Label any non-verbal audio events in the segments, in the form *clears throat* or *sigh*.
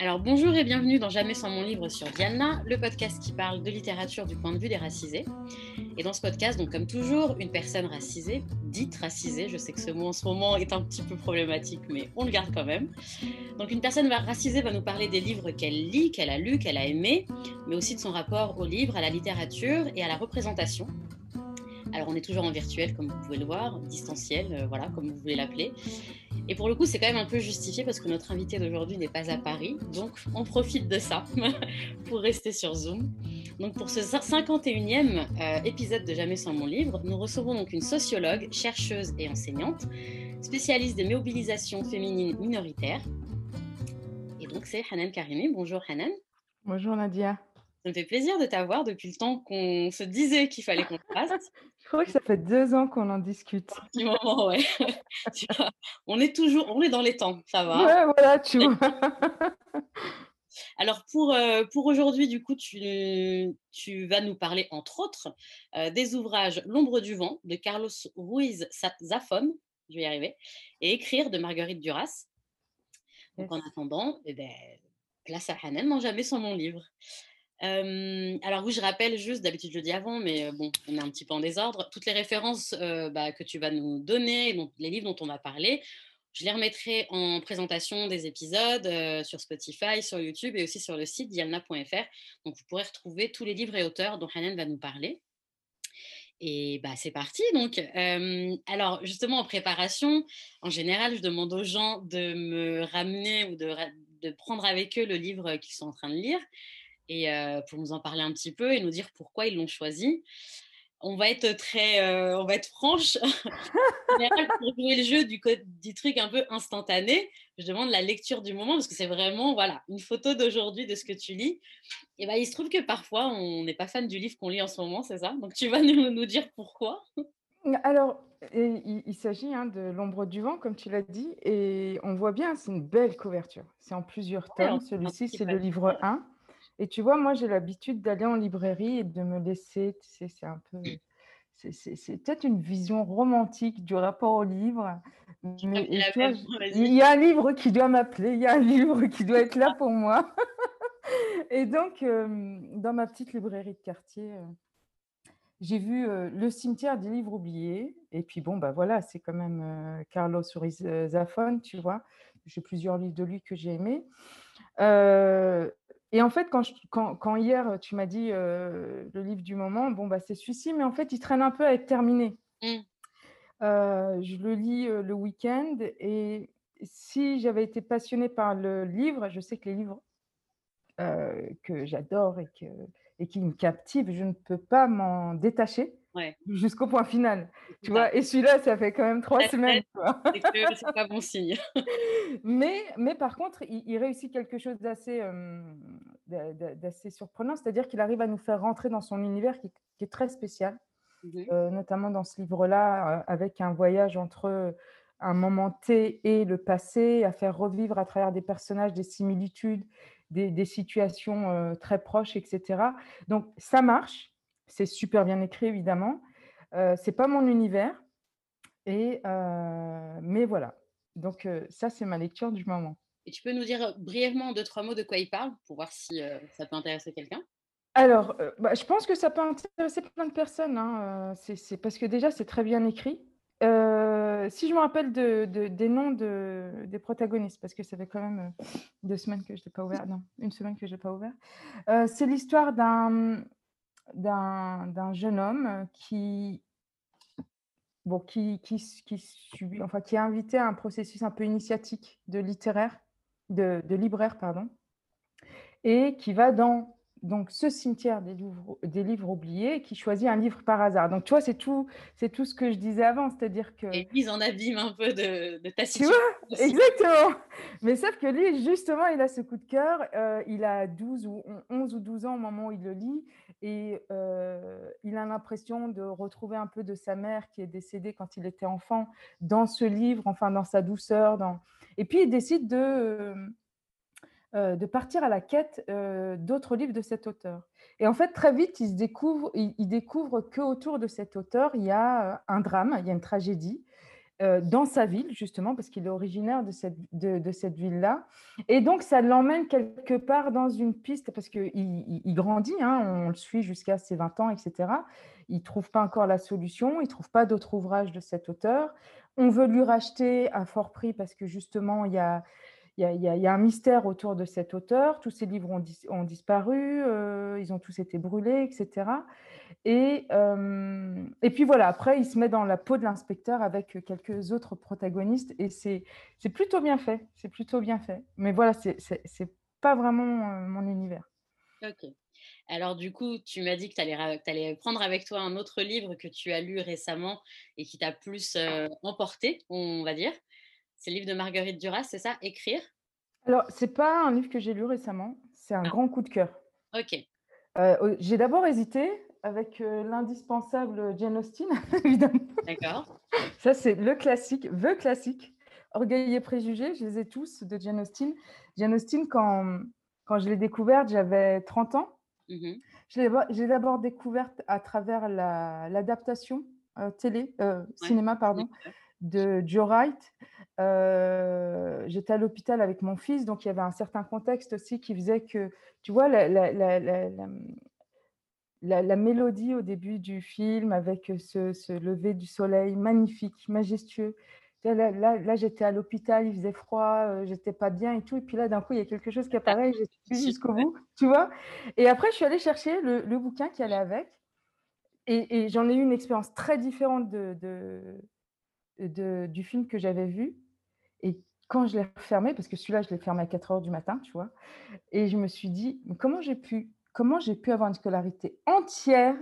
Alors bonjour et bienvenue dans Jamais sans mon livre sur Diana, le podcast qui parle de littérature du point de vue des racisés. Et dans ce podcast, donc comme toujours, une personne racisée, dite racisée, je sais que ce mot en ce moment est un petit peu problématique, mais on le garde quand même. Donc une personne racisée va nous parler des livres qu'elle lit, qu'elle a lus, qu'elle a aimés, mais aussi de son rapport au livre, à la littérature et à la représentation. Alors on est toujours en virtuel, comme vous pouvez le voir, distanciel, euh, voilà, comme vous voulez l'appeler. Et pour le coup, c'est quand même un peu justifié parce que notre invité d'aujourd'hui n'est pas à Paris, donc on profite de ça *laughs* pour rester sur Zoom. Donc pour ce 51e euh, épisode de Jamais sans mon livre, nous recevons donc une sociologue, chercheuse et enseignante, spécialiste des mobilisations féminines minoritaires. Et donc c'est Hanan Karimi. Bonjour Hanan. Bonjour Nadia. Ça me fait plaisir de t'avoir depuis le temps qu'on se disait qu'il fallait qu'on *laughs* fasse. Je crois que ça fait deux ans qu'on en discute. Du moment, ouais. *laughs* on est toujours, on est dans les temps, ça va. Ouais, voilà, tu vois. *laughs* Alors pour, euh, pour aujourd'hui, du coup, tu, tu, vas nous parler, entre autres, euh, des ouvrages L'ombre du vent de Carlos Ruiz Zafón, je vais y arriver, et Écrire de Marguerite Duras. Donc en attendant, eh ben, place à Hanan, non jamais sans mon livre alors oui, je rappelle juste, d'habitude je le dis avant, mais bon, on est un petit peu en désordre. Toutes les références bah, que tu vas nous donner, donc les livres dont on va parler, je les remettrai en présentation des épisodes sur Spotify, sur YouTube et aussi sur le site dialna.fr. Donc vous pourrez retrouver tous les livres et auteurs dont Hanan va nous parler. Et bah, c'est parti. Donc, alors justement en préparation, en général, je demande aux gens de me ramener ou de prendre avec eux le livre qu'ils sont en train de lire et pour nous en parler un petit peu et nous dire pourquoi ils l'ont choisi. On va être très, on va être franche. *laughs* pour jouer le jeu du, du truc un peu instantané, je demande la lecture du moment parce que c'est vraiment voilà une photo d'aujourd'hui de ce que tu lis. Et ben il se trouve que parfois on n'est pas fan du livre qu'on lit en ce moment, c'est ça? Donc tu vas nous, nous dire pourquoi? Alors, il, il s'agit hein, de L'ombre du vent, comme tu l'as dit, et on voit bien, c'est une belle couverture. C'est en plusieurs tomes. Celui-ci, c'est le livre 1. Et tu vois, moi, j'ai l'habitude d'aller en librairie et de me laisser, tu sais, c'est un peu. C'est peut-être une vision romantique du rapport au livre. Mais, il y a un livre qui doit m'appeler, il y a un livre qui doit être là pour moi. *laughs* et donc, euh, dans ma petite librairie de quartier, euh, j'ai vu euh, Le cimetière des livres oubliés. Et puis, bon, bah voilà, c'est quand même Carlos Ruiz Zafón, tu vois. J'ai plusieurs livres de lui que j'ai aimés. Et en fait, quand, quand, hier, tu m'as dit le livre du moment, bon, bah, c'est celui-ci, mais en fait, il traîne un peu à être terminé. Mmh. je le lis le week-end et si j'avais été passionnée par le livre, je sais que les livres que j'adore et, que, et qui me captivent, je ne peux pas m'en détacher jusqu'au point final. Tu vois, et celui-là, ça fait quand même trois semaines. *laughs* C'est pas bon signe. *laughs* mais, mais par contre, il, réussit quelque chose d'assez d'assez surprenant, c'est-à-dire qu'il arrive à nous faire rentrer dans son univers qui, est très spécial, mmh euh, notamment dans ce livre-là, euh, avec un voyage entre un moment T et le passé, à faire revivre à travers des personnages des similitudes, des, des situations euh, très proches, etc. Donc ça marche, c'est super bien écrit, évidemment. Euh, c'est pas mon univers. Et, euh, mais voilà. Donc, euh, ça, c'est ma lecture du moment. Et tu peux nous dire brièvement deux, trois mots de quoi il parle pour voir si ça peut intéresser quelqu'un? Alors, bah, je pense que ça peut intéresser plein de personnes. Hein. C'est parce que déjà, c'est très bien écrit. Si je me rappelle de, des noms de, des protagonistes, parce que ça fait quand même deux semaines que je n'ai pas ouvert, non, une semaine que je n'ai pas ouvert, c'est l'histoire d'un d'un jeune homme qui, bon, qui, qui, enfin, qui est invité à un processus un peu initiatique de littéraire, de libraire, pardon, et qui va dans donc ce cimetière des livres, des livres oubliés qui choisit un livre par hasard. Donc tu vois, c'est tout, c'est tout ce que je disais avant, c'est-à-dire que et mise en abîme un peu de, de ta situation. Tu vois, exactement. Mais sauf que lui, justement, il a ce coup de cœur. Euh, il a 12 ou 11 ou 12 ans au moment où il le lit, et euh, il a l'impression de retrouver un peu de sa mère qui est décédée quand il était enfant dans ce livre, enfin dans sa douceur. Dans... Et puis il décide de euh, de partir à la quête euh, d'autres livres de cet auteur. Et en fait, très vite, il, découvre, il, qu'autour de cet auteur, il y a euh, un drame, il y a une tragédie. dans sa ville, justement, parce qu'il est originaire de cette, de, cette ville-là. Et donc, ça l'emmène quelque part dans une piste, parce qu'il il, grandit, hein, on le suit jusqu'à ses 20 ans, etc. Il ne trouve pas encore la solution, il ne trouve pas d'autres ouvrages de cet auteur. On veut lui racheter à fort prix parce que justement, il y a, il y, a, un mystère autour de cet auteur. Tous ses livres ont, disparu, euh, ils ont tous été brûlés, etc. Et, euh, et puis voilà, après, il se met dans la peau de l'inspecteur avec quelques autres protagonistes et c'est plutôt bien fait. C'est plutôt bien fait. Mais voilà, c'est pas vraiment euh, mon univers. Ok. Alors du coup, tu m'as dit que tu allais, prendre avec toi un autre livre que tu as lu récemment et qui t'a plus emporté, on va dire. C'est le livre de Marguerite Duras, c'est ça? Écrire? Alors, c'est pas un livre que j'ai lu récemment, c'est un ah. grand coup de cœur. Ok. Euh, j'ai d'abord hésité avec euh, l'indispensable Jane Austen, *laughs* évidemment. D'accord. Ça, c'est le classique, the classique. Orgueil et préjugés, je les ai tous de Jane Austen. Jane Austen, quand, quand je l'ai découverte, j'avais 30 ans. Mmh je l'ai d'abord découverte à travers l'adaptation euh, télé, cinéma, pardon, de Joe Wright. Euh, j'étais à l'hôpital avec mon fils, donc il y avait un certain contexte aussi qui faisait que, tu vois, la, la, mélodie au début du film avec ce, lever du soleil magnifique, majestueux. Là, là, j'étais à l'hôpital, il faisait froid, euh, j'étais pas bien et tout. Et puis là, d'un coup, il y a quelque chose qui *laughs* apparaît, j'ai suivi jusqu'au bout, tu vois. Et après, je suis allée chercher le, bouquin qui allait avec. Et, j'en ai eu une expérience très différente de, de, du film que j'avais vu. Et quand je l'ai refermé, parce que celui-là, je l'ai fermé à 4 heures du matin, tu vois, et je me suis dit, comment j'ai pu, comment j'ai pu avoir une scolarité entière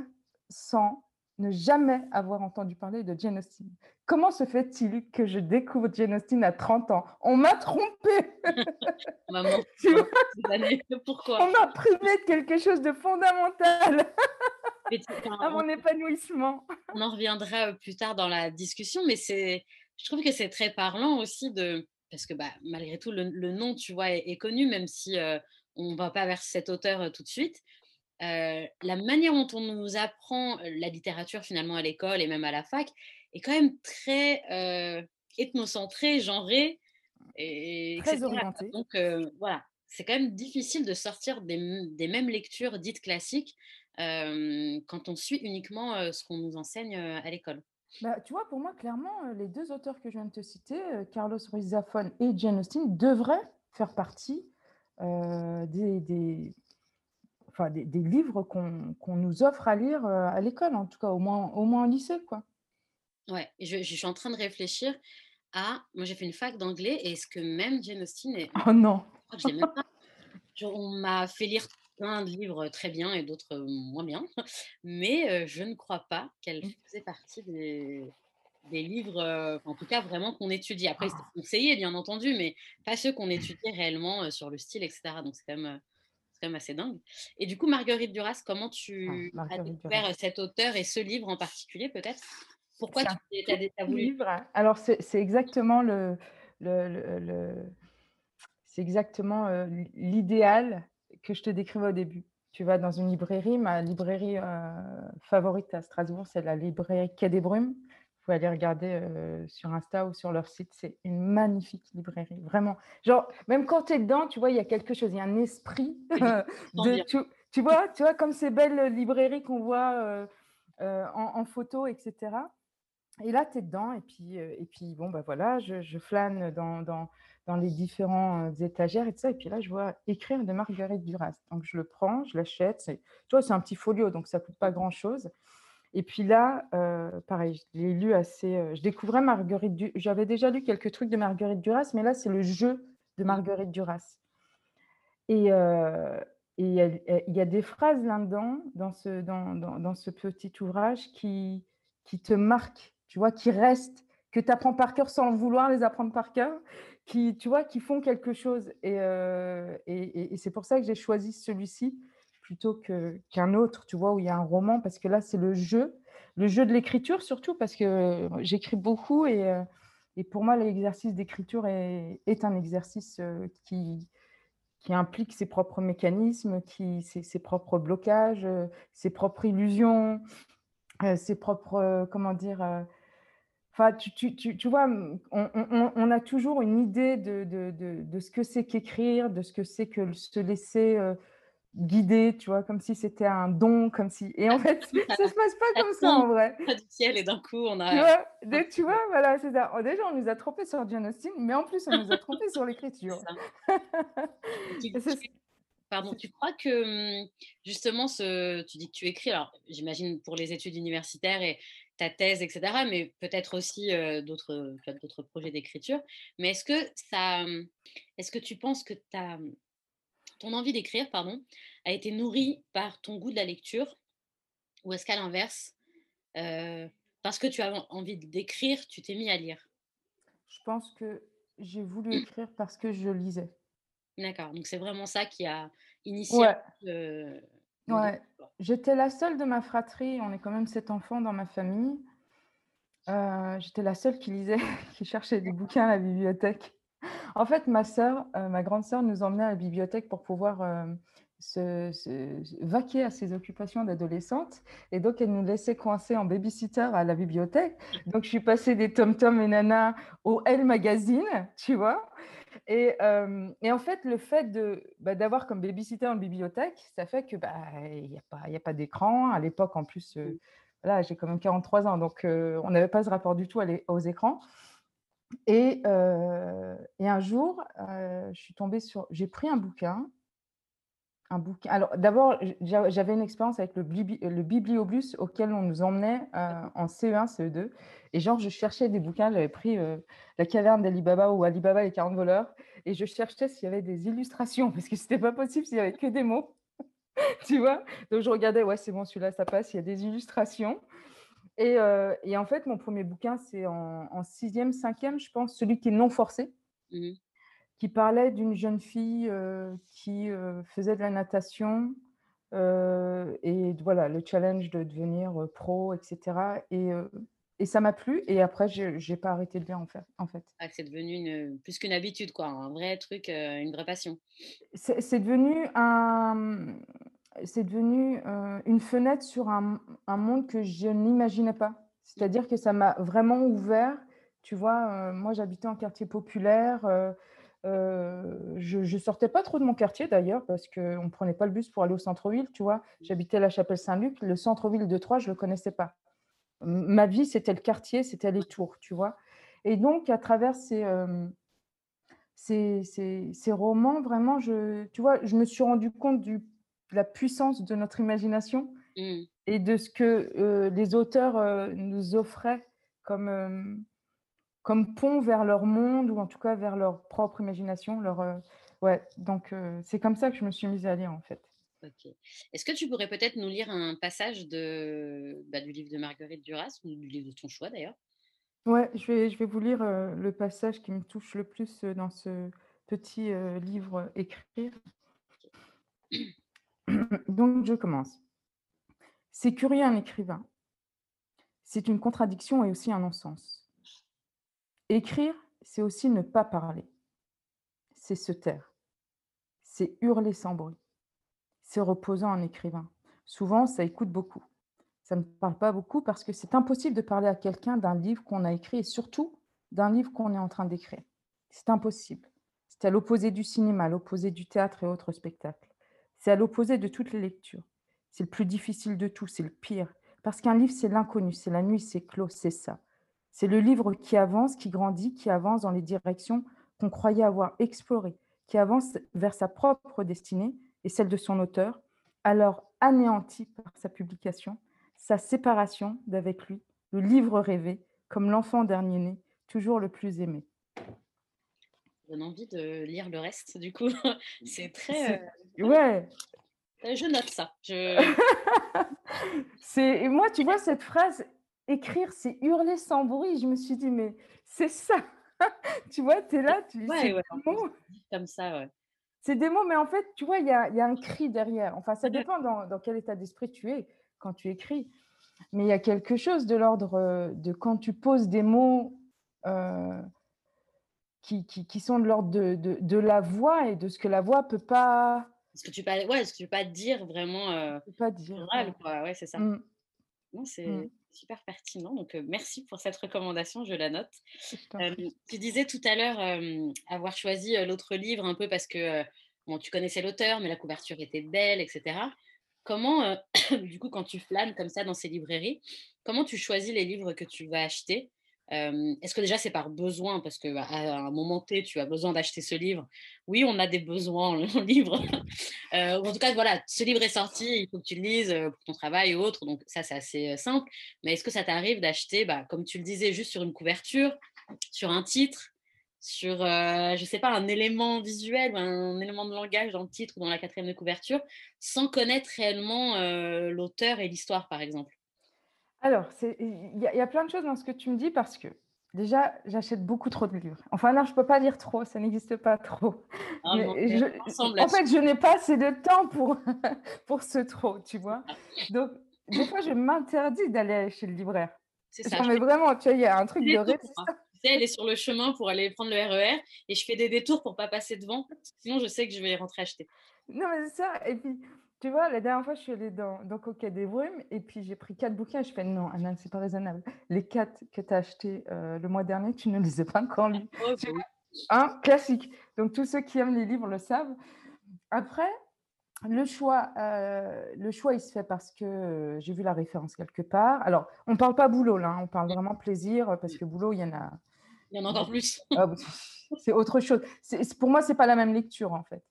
sans ne jamais avoir entendu parler de Jane Austen? Comment se fait-il que je découvre Jane Austen à 30 ans? On m'a trompé! *laughs* Maman, *laughs* *laughs* pourquoi? On m'a privé de quelque chose de fondamental à mon épanouissement. On en reviendra plus tard dans la discussion, mais c'est, je trouve que c'est très parlant aussi de, parce que bah, malgré tout, le, nom, tu vois, est, connu, même si on ne va pas vers cet auteur tout de suite. la manière dont on nous apprend la littérature finalement à l'école et même à la fac est quand même très ethnocentrée, genrée et très orientée. Donc voilà, c'est quand même difficile de sortir des, des, mêmes lectures dites classiques quand on suit uniquement ce qu'on nous enseigne à l'école. Bah, tu vois, pour moi, clairement, les deux auteurs que je viens de te citer, Carlos Ruiz Zafón et Jane Austen, devraient faire partie des, des, enfin, des, livres qu'on nous offre à lire à l'école, en tout cas, au moins, au moins en lycée. Quoi. Ouais, je, je suis en train de réfléchir à. Moi, j'ai fait une fac d'anglais et est-ce que même Jane Austen est. Oh non! Je même pas. on m'a fait lire plein de livres très bien et d'autres moins bien, mais je ne crois pas qu'elle mmh. faisait partie des, des livres, en tout cas vraiment qu'on étudie. Après, c'est ah. conseillé, bien entendu, mais pas ceux qu'on étudie réellement sur le style, etc. Donc, c'est quand, même, quand même assez dingue. Et du coup, Marguerite Duras, comment tu ah, as découvert cet auteur et ce livre en particulier, peut-être? Pourquoi tu as, voulu livre. Alors, c'est exactement le, le, le c'est exactement l'idéal que je te décrivais au début. Tu vas dans une librairie, ma librairie euh, favorite à Strasbourg, c'est la librairie Quai des Brumes. Vous pouvez aller regarder euh, sur Insta ou sur leur site. C'est une magnifique librairie, vraiment. Genre, même quand tu es dedans, tu vois, il y a quelque chose, il y a un esprit. *laughs* de, tu, vois, tu vois, comme ces belles librairies qu'on voit euh, en, photo, etc. Et là, tu es dedans, et puis, et puis bon, bah voilà, je, je flâne dans, dans, dans les différentes étagères et tout ça. Et puis là, je vois écrire de Marguerite Duras. Donc, je le prends, je l'achète. Tu vois, c'est un petit folio, donc ça ne coûte pas grand-chose. Et puis là, euh, pareil, je l'ai lu assez. je découvrais Marguerite Duras. J'avais déjà lu quelques trucs de Marguerite Duras, mais là, c'est le jeu de Marguerite Duras. Et il y, a des phrases là-dedans, dans ce, dans, dans, dans, ce petit ouvrage, qui, qui te marquent, tu vois, qui restent, que tu apprends par cœur sans vouloir les apprendre par cœur, qui, tu vois, qui font quelque chose. Euh, et, et, c'est pour ça que j'ai choisi celui-ci plutôt que, qu'un autre, tu vois, où il y a un roman, parce que là, c'est le jeu, le jeu de l'écriture surtout, parce que j'écris beaucoup et, euh, et pour moi, l'exercice d'écriture est, est un exercice euh, qui, qui implique ses propres mécanismes, qui, ses, ses propres blocages, ses propres illusions, ses propres, comment dire, Enfin, tu tu tu tu vois, mmh, on on on a toujours une idée de de de de ce que c'est qu'écrire, de ce que c'est que se laisser, heu, guider, tu vois? Comme si c'était un don, comme si et en fait, *laughs* ça se passe pas comme ça en vrai. du ciel et d'un coup on Tu a vois? De tu vois? Voilà, c'est ça. Oh déjà, on nous a trompés sur Jane Austen, mais en plus, on nous a trompés sur l'écriture. tu *laughs* tu pardon, tu crois que, mmh, justement ce tu dis que tu écris, alors j'imagine pour les études universitaires et ta thèse et cetera, mais peut-être aussi, d'autres, as projets d'écriture. Mais est-ce que ça, mmh, est-ce que tu penses que ta, mmh, ton envie d'écrire, pardon, a été nourrie par ton goût de la lecture? Ou est-ce qu'à l'inverse, parce que tu avais envie d'écrire, tu t'es mis à lire? je pense que j'ai voulu écrire parce que je lisais. D'accord, donc c'est vraiment ça qui a initié ouais. J'étais la seule de ma fratrie, on est quand même 7 enfants dans ma famille. Heu, j'étais la seule qui lisait, *laughs* qui cherchait des bouquins à la bibliothèque. En fait, ma sœur, heu, ma grande sœur nous emmenait à la bibliothèque pour pouvoir, hem, se vaquer à ses occupations d'adolescente et donc elle nous laissait coincés en baby-sitter à la bibliothèque. Donc je suis passée des Tom Tom et Nana au Elle Magazine, tu vois? Et hem et en fait, le fait de, bah, d'avoir comme baby-sitter une bibliothèque, ça fait que, bah, il y a pas y a pas d'écran. À l'époque, en plus, Mmh. heu, voilà, j'ai quand même 43 ans, donc heu, on n'avait pas ce rapport du tout aux écrans et heu et un jour, je suis tombée sur j'ai pris un bouquin un bouquin alors d'abord, j'avais une expérience avec le blibi le bibliobus auquel on nous emmenait, heu, en CE1, CE2 et genre je cherchais des bouquins, j'avais pris, heu, La caverne d'Ali Baba ou Ali Baba et les 40 voleurs et je cherchais s'il y avait des illustrations parce que c'était pas possible s'il y avait que des mots, *laughs* tu vois? Donc je regardais, ouais, c'est bon celui-là ça passe, il y a des illustrations et et en fait mon premier bouquin c'est en 6e, 5 je pense, celui qui est non forcé. Mmh mh. Qui parlait d'une jeune fille, heu, qui, heu, faisait de la natation, heu et voilà, le challenge de devenir, pro et cetera et et ça m'a plu et après je j'ai pas arrêté de lire en fait en fait. Ah, c'est devenu une, plus qu'une habitude quoi, un vrai truc, une vraie passion. C'est devenu un, c'est devenu, une fenêtre sur un un monde que je n'imaginais pas. C'est-à-dire que ça m'a vraiment ouvert, tu vois? Moi j'habitais en quartier populaire, heu, je je sortais pas trop de mon quartier d'ailleurs parce qu'on ne prenait pas le bus pour aller au centre-ville, tu vois? J'habitais la Chapelle-Saint-Luc, le centre-ville de Troyes, je le connaissais pas. Ma vie, c'était le quartier, c'était les tours, tu vois? Et donc à travers ces, hem ces ces ces romans, vraiment, je tu vois, je me suis rendu compte du de la puissance de notre imagination Mmh. et de ce que, heu, les auteurs, nous offraient comme, comme pont vers leur monde ou en tout cas vers leur propre imagination, leur, heu ouais, donc heu, c'est comme ça que je me suis mise à lire, en fait. OK. Est-ce que tu pourrais peut-être nous lire un passage de, bah, du livre de Marguerite Duras ou du livre de ton choix d'ailleurs? Ouais, je vais je vais vous lire, heu, le passage qui me touche le plus, dans ce petit, livre, «Écrire». *clears throat* Donc je commence. C'est curieux un écrivain. C'est une contradiction et aussi un non-sens. Écrire, c'est aussi ne pas parler, c'est se taire, c'est hurler sans bruit, c'est reposant en écrivain. Souvent, ça écoute beaucoup. Ça ne parle pas beaucoup parce que c'est impossible de parler à quelqu'un d'un livre qu'on a écrit et surtout d'un livre qu'on est en train d'écrire. C'est impossible. C'est à l'opposé du cinéma, à l'opposé du théâtre et autres spectacles. C'est à l'opposé de toutes les lectures. C'est le plus difficile de tout, c'est le pire. Parce qu'un livre, c'est l'inconnu, c'est la nuit, c'est clos, c'est ça. C'est le livre qui avance, qui grandit, qui avance dans les directions qu'on croyait avoir explorées, qui avance vers sa propre destinée et celle de son auteur, alors anéanti par sa publication, sa séparation d'avec lui, le livre rêvé, comme l'enfant dernier-né, toujours le plus aimé. Donne envie de lire le reste du coup. *laughs* C'est très, C'est ouais, je note ça. Je *laughs* et moi, tu vois, cette phrase: «Écrire, c'est hurler sans bruit», je me suis dit: «Mais c'est ça!» *laughs* tu vois? Tu es là, tu c'est ouais, des ouais, plus mots comme ça, ouais. c'est des mots, mais en fait, tu vois, il y a il y a un cri derrière. Enfin, ça Mmh dépend dans dans quel état d'esprit tu es quand tu écris, mais il y a quelque chose de l'ordre, heu, de quand tu poses des mots, heu Qui qui qui sont de l'ordre de de de la voix et de ce que la voix peut pas Est-ce que tu peux ouais, que tu peux pas dire vraiment, peut pas dire, oral ouais. quoi, ouais, c'est ça. Mmh, Non, mmh. c'est super pertinent. Donc, merci pour cette recommandation, je la note. tu disais tout à l'heure avoir choisi l'autre livre un peu parce que bon, tu connaissais l'auteur, mais la couverture était belle, etc. Comment, *coughs* du coup, quand tu flânes comme ça dans ces librairies, comment tu choisis les livres que tu vas acheter? Est-ce que déjà c'est par besoin? Parce qu'à bah, un moment T, tu as besoin d'acheter ce livre. Oui, on a des besoins en livre. *laughs* en tout cas, voilà, ce livre est sorti, il faut que tu le lises pour ton travail ou autre. Donc ça, c'est assez simple. Mais est-ce que ça t'arrive d'acheter, bah, comme tu le disais, juste sur une couverture, sur un titre, sur, je ne sais pas, un élément visuel ou un élément de langage dans le titre ou dans la quatrième de couverture, sans connaître réellement l'auteur et l'histoire, par exemple? Alors, il y, a plein de choses dans ce que tu me dis parce que déjà, j'achète beaucoup trop de livres. Enfin, non, je ne peux pas lire trop, ça n'existe pas trop. Ah, en fait, je n'ai pas assez de temps pour, *laughs* pour ce trop, tu vois. Donc, des fois, je m'interdis d'aller chez le libraire. C'est ça. mais vraiment, tu vois, il y a un truc de résistance. Tu sais, elle est sur le chemin pour aller prendre le RER e et je fais des détours pour pas passer devant. Sinon, je sais que je vais rentrer acheter. Non, mais c'est ça. Et puis, tu vois, la dernière fois, je suis allée dans, dans Coquet des Brumes et puis j'ai pris quatre bouquins. je fais non, Anna, c'est pas raisonnable. Les quatre que tu as achetés euh, le mois dernier, tu ne les as pas encore lus. Oh, un classique. Donc, tous ceux qui aiment les livres le savent. Après, le choix, euh, le choix, il se fait parce que euh, j'ai vu la référence quelque part. Alors, on ne parle pas boulot là, hein, on parle vraiment plaisir parce que boulot, il y en a. Il y en a encore plus. Ah, c'est autre chose. Pour moi, c'est pas la même lecture en fait.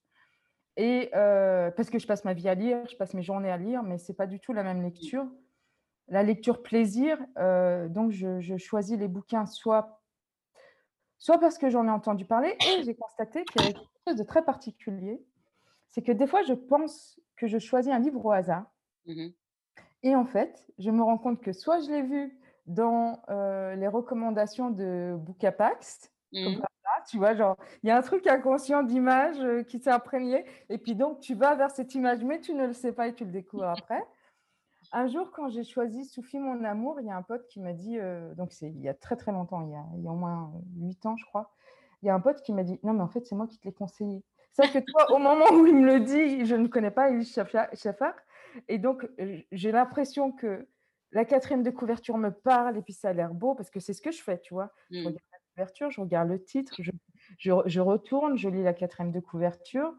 Et euh, parce que je passe ma vie à lire, je passe mes journées à lire, mais ce n'est pas du tout la même lecture. La lecture plaisir, euh, donc je, choisis les bouquins soit, soit parce que j'en ai entendu parler, et j'ai constaté qu'il y avait quelque chose de très particulier. C'est que des fois, je pense que je choisis un livre au hasard. Mmh et en fait, je me rends compte que soit je l'ai vu dans euh, les recommandations de Bookapax, comme mmh tu vois, genre, il y a un truc inconscient d'image euh, qui s'est imprégné, et puis donc tu vas vers cette image, mais tu ne le sais pas et tu le découvres *laughs* après. Un jour, quand j'ai choisi Soufi mon amour, il y a un pote qui m'a dit, euh, donc c'est il y a très très longtemps, il y a, il y a au moins huit ans, je crois, il y a un pote qui m'a dit, non, mais en fait, c'est moi qui te l'ai conseillé. Sauf que toi, au moment où il me le dit, je ne connais pas Elie Schaffer, et donc j'ai l'impression que la quatrième de couverture me parle, et puis ça a l'air beau, parce que c'est ce que je fais, tu vois. Mmh couverture, je regarde le titre, je, je, retourne, je lis la quatrième de couverture.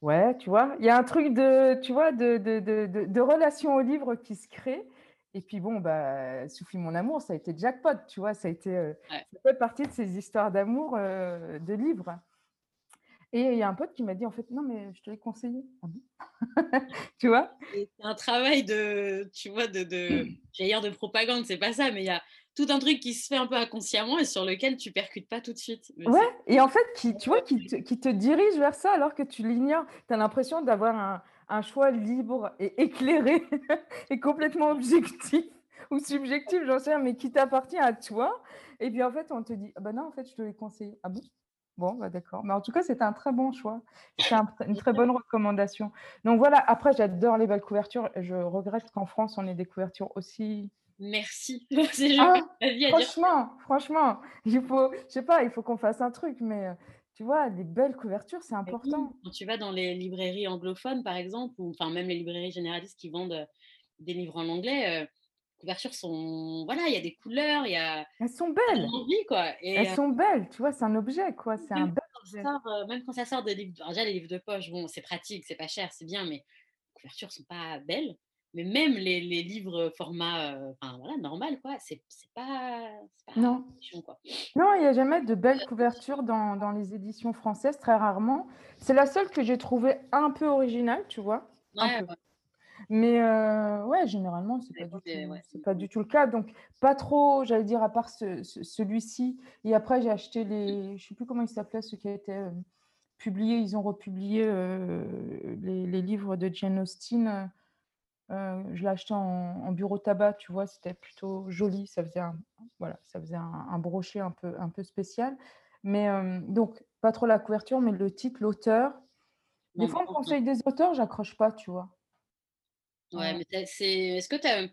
Ouais, tu vois, il y a un truc de, tu vois, de, de, de, de relation au livre qui se crée. Et puis bon, bah, Souffle mon amour, ça a été jackpot, tu vois, ça a été, euh, ça fait partie de ces histoires d'amour euh, de livres. Et il y a un pote qui m'a dit en fait non mais je te l'ai conseillé. Ah *laughs* tu vois? C'est un travail de tu vois de, de dire de propagande, c'est pas ça, mais il y a tout un truc qui se fait un peu inconsciemment et sur lequel tu percutes pas tout de suite. ouais, et en fait, qui, tu vois, qui te, qui te, dirige vers ça alors que tu l'ignores. Tu as l'impression d'avoir un, un, choix libre et éclairé *laughs* et complètement objectif *laughs* ou subjectif, j'en sais rien, mais qui t'appartient à toi. Et puis en fait, on te dit, ah ben non, en fait, je te l'ai conseillé. Ah bon? Bon, bah d'accord. Mais en tout cas, c'est un très bon choix. C'est une très bonne recommandation. Donc voilà, après, j'adore les belles couvertures. Je regrette qu'en France, on ait des couvertures aussi merci. *laughs* ah, franchement, franchement, il faut, je sais pas, il faut qu'on fasse un truc, mais euh, tu vois, les belles couvertures, c'est important. Quand tu vas dans les librairies anglophones, par exemple, ou enfin même les librairies généralistes qui vendent euh, des livres en anglais, euh, les couvertures sont, voilà, il y a des couleurs, il y a. Elles sont belles. Envie, quoi. Elles sont belles, tu vois, c'est un objet, quoi. C'est un bel objet. même quand ça sort des livres, déjà les livres de poche, bon, c'est pratique, c'est pas cher, c'est bien, mais les couvertures sont pas belles mais même les, les livres format enfin, voilà, normal, quoi, c'est pas, pas non. Il n'y a jamais de belles couvertures dans, dans, les éditions françaises, très rarement. C'est la seule que j'ai trouvée un peu originale, tu vois. Ouais, Mais euh, ouais, généralement, ce n'est pas, du pas du tout le cas. Donc, pas trop, j'allais dire, à part ce, celui-ci. Et après, j'ai acheté les. Je ne sais plus comment il s'appelait, ce qui été euh, publié. Ils ont republié euh, les, les, livres de Jane Austen je l'ai acheté en, bureau tabac, tu vois, c'était plutôt joli. Ça faisait un, voilà, ça faisait un, brochet un peu, un peu spécial. Mais donc, pas trop la couverture, mais le titre, l'auteur. Des fois, on conseille des auteurs, j'accroche pas, tu vois. Ouais, mais c'est. Est-ce que as,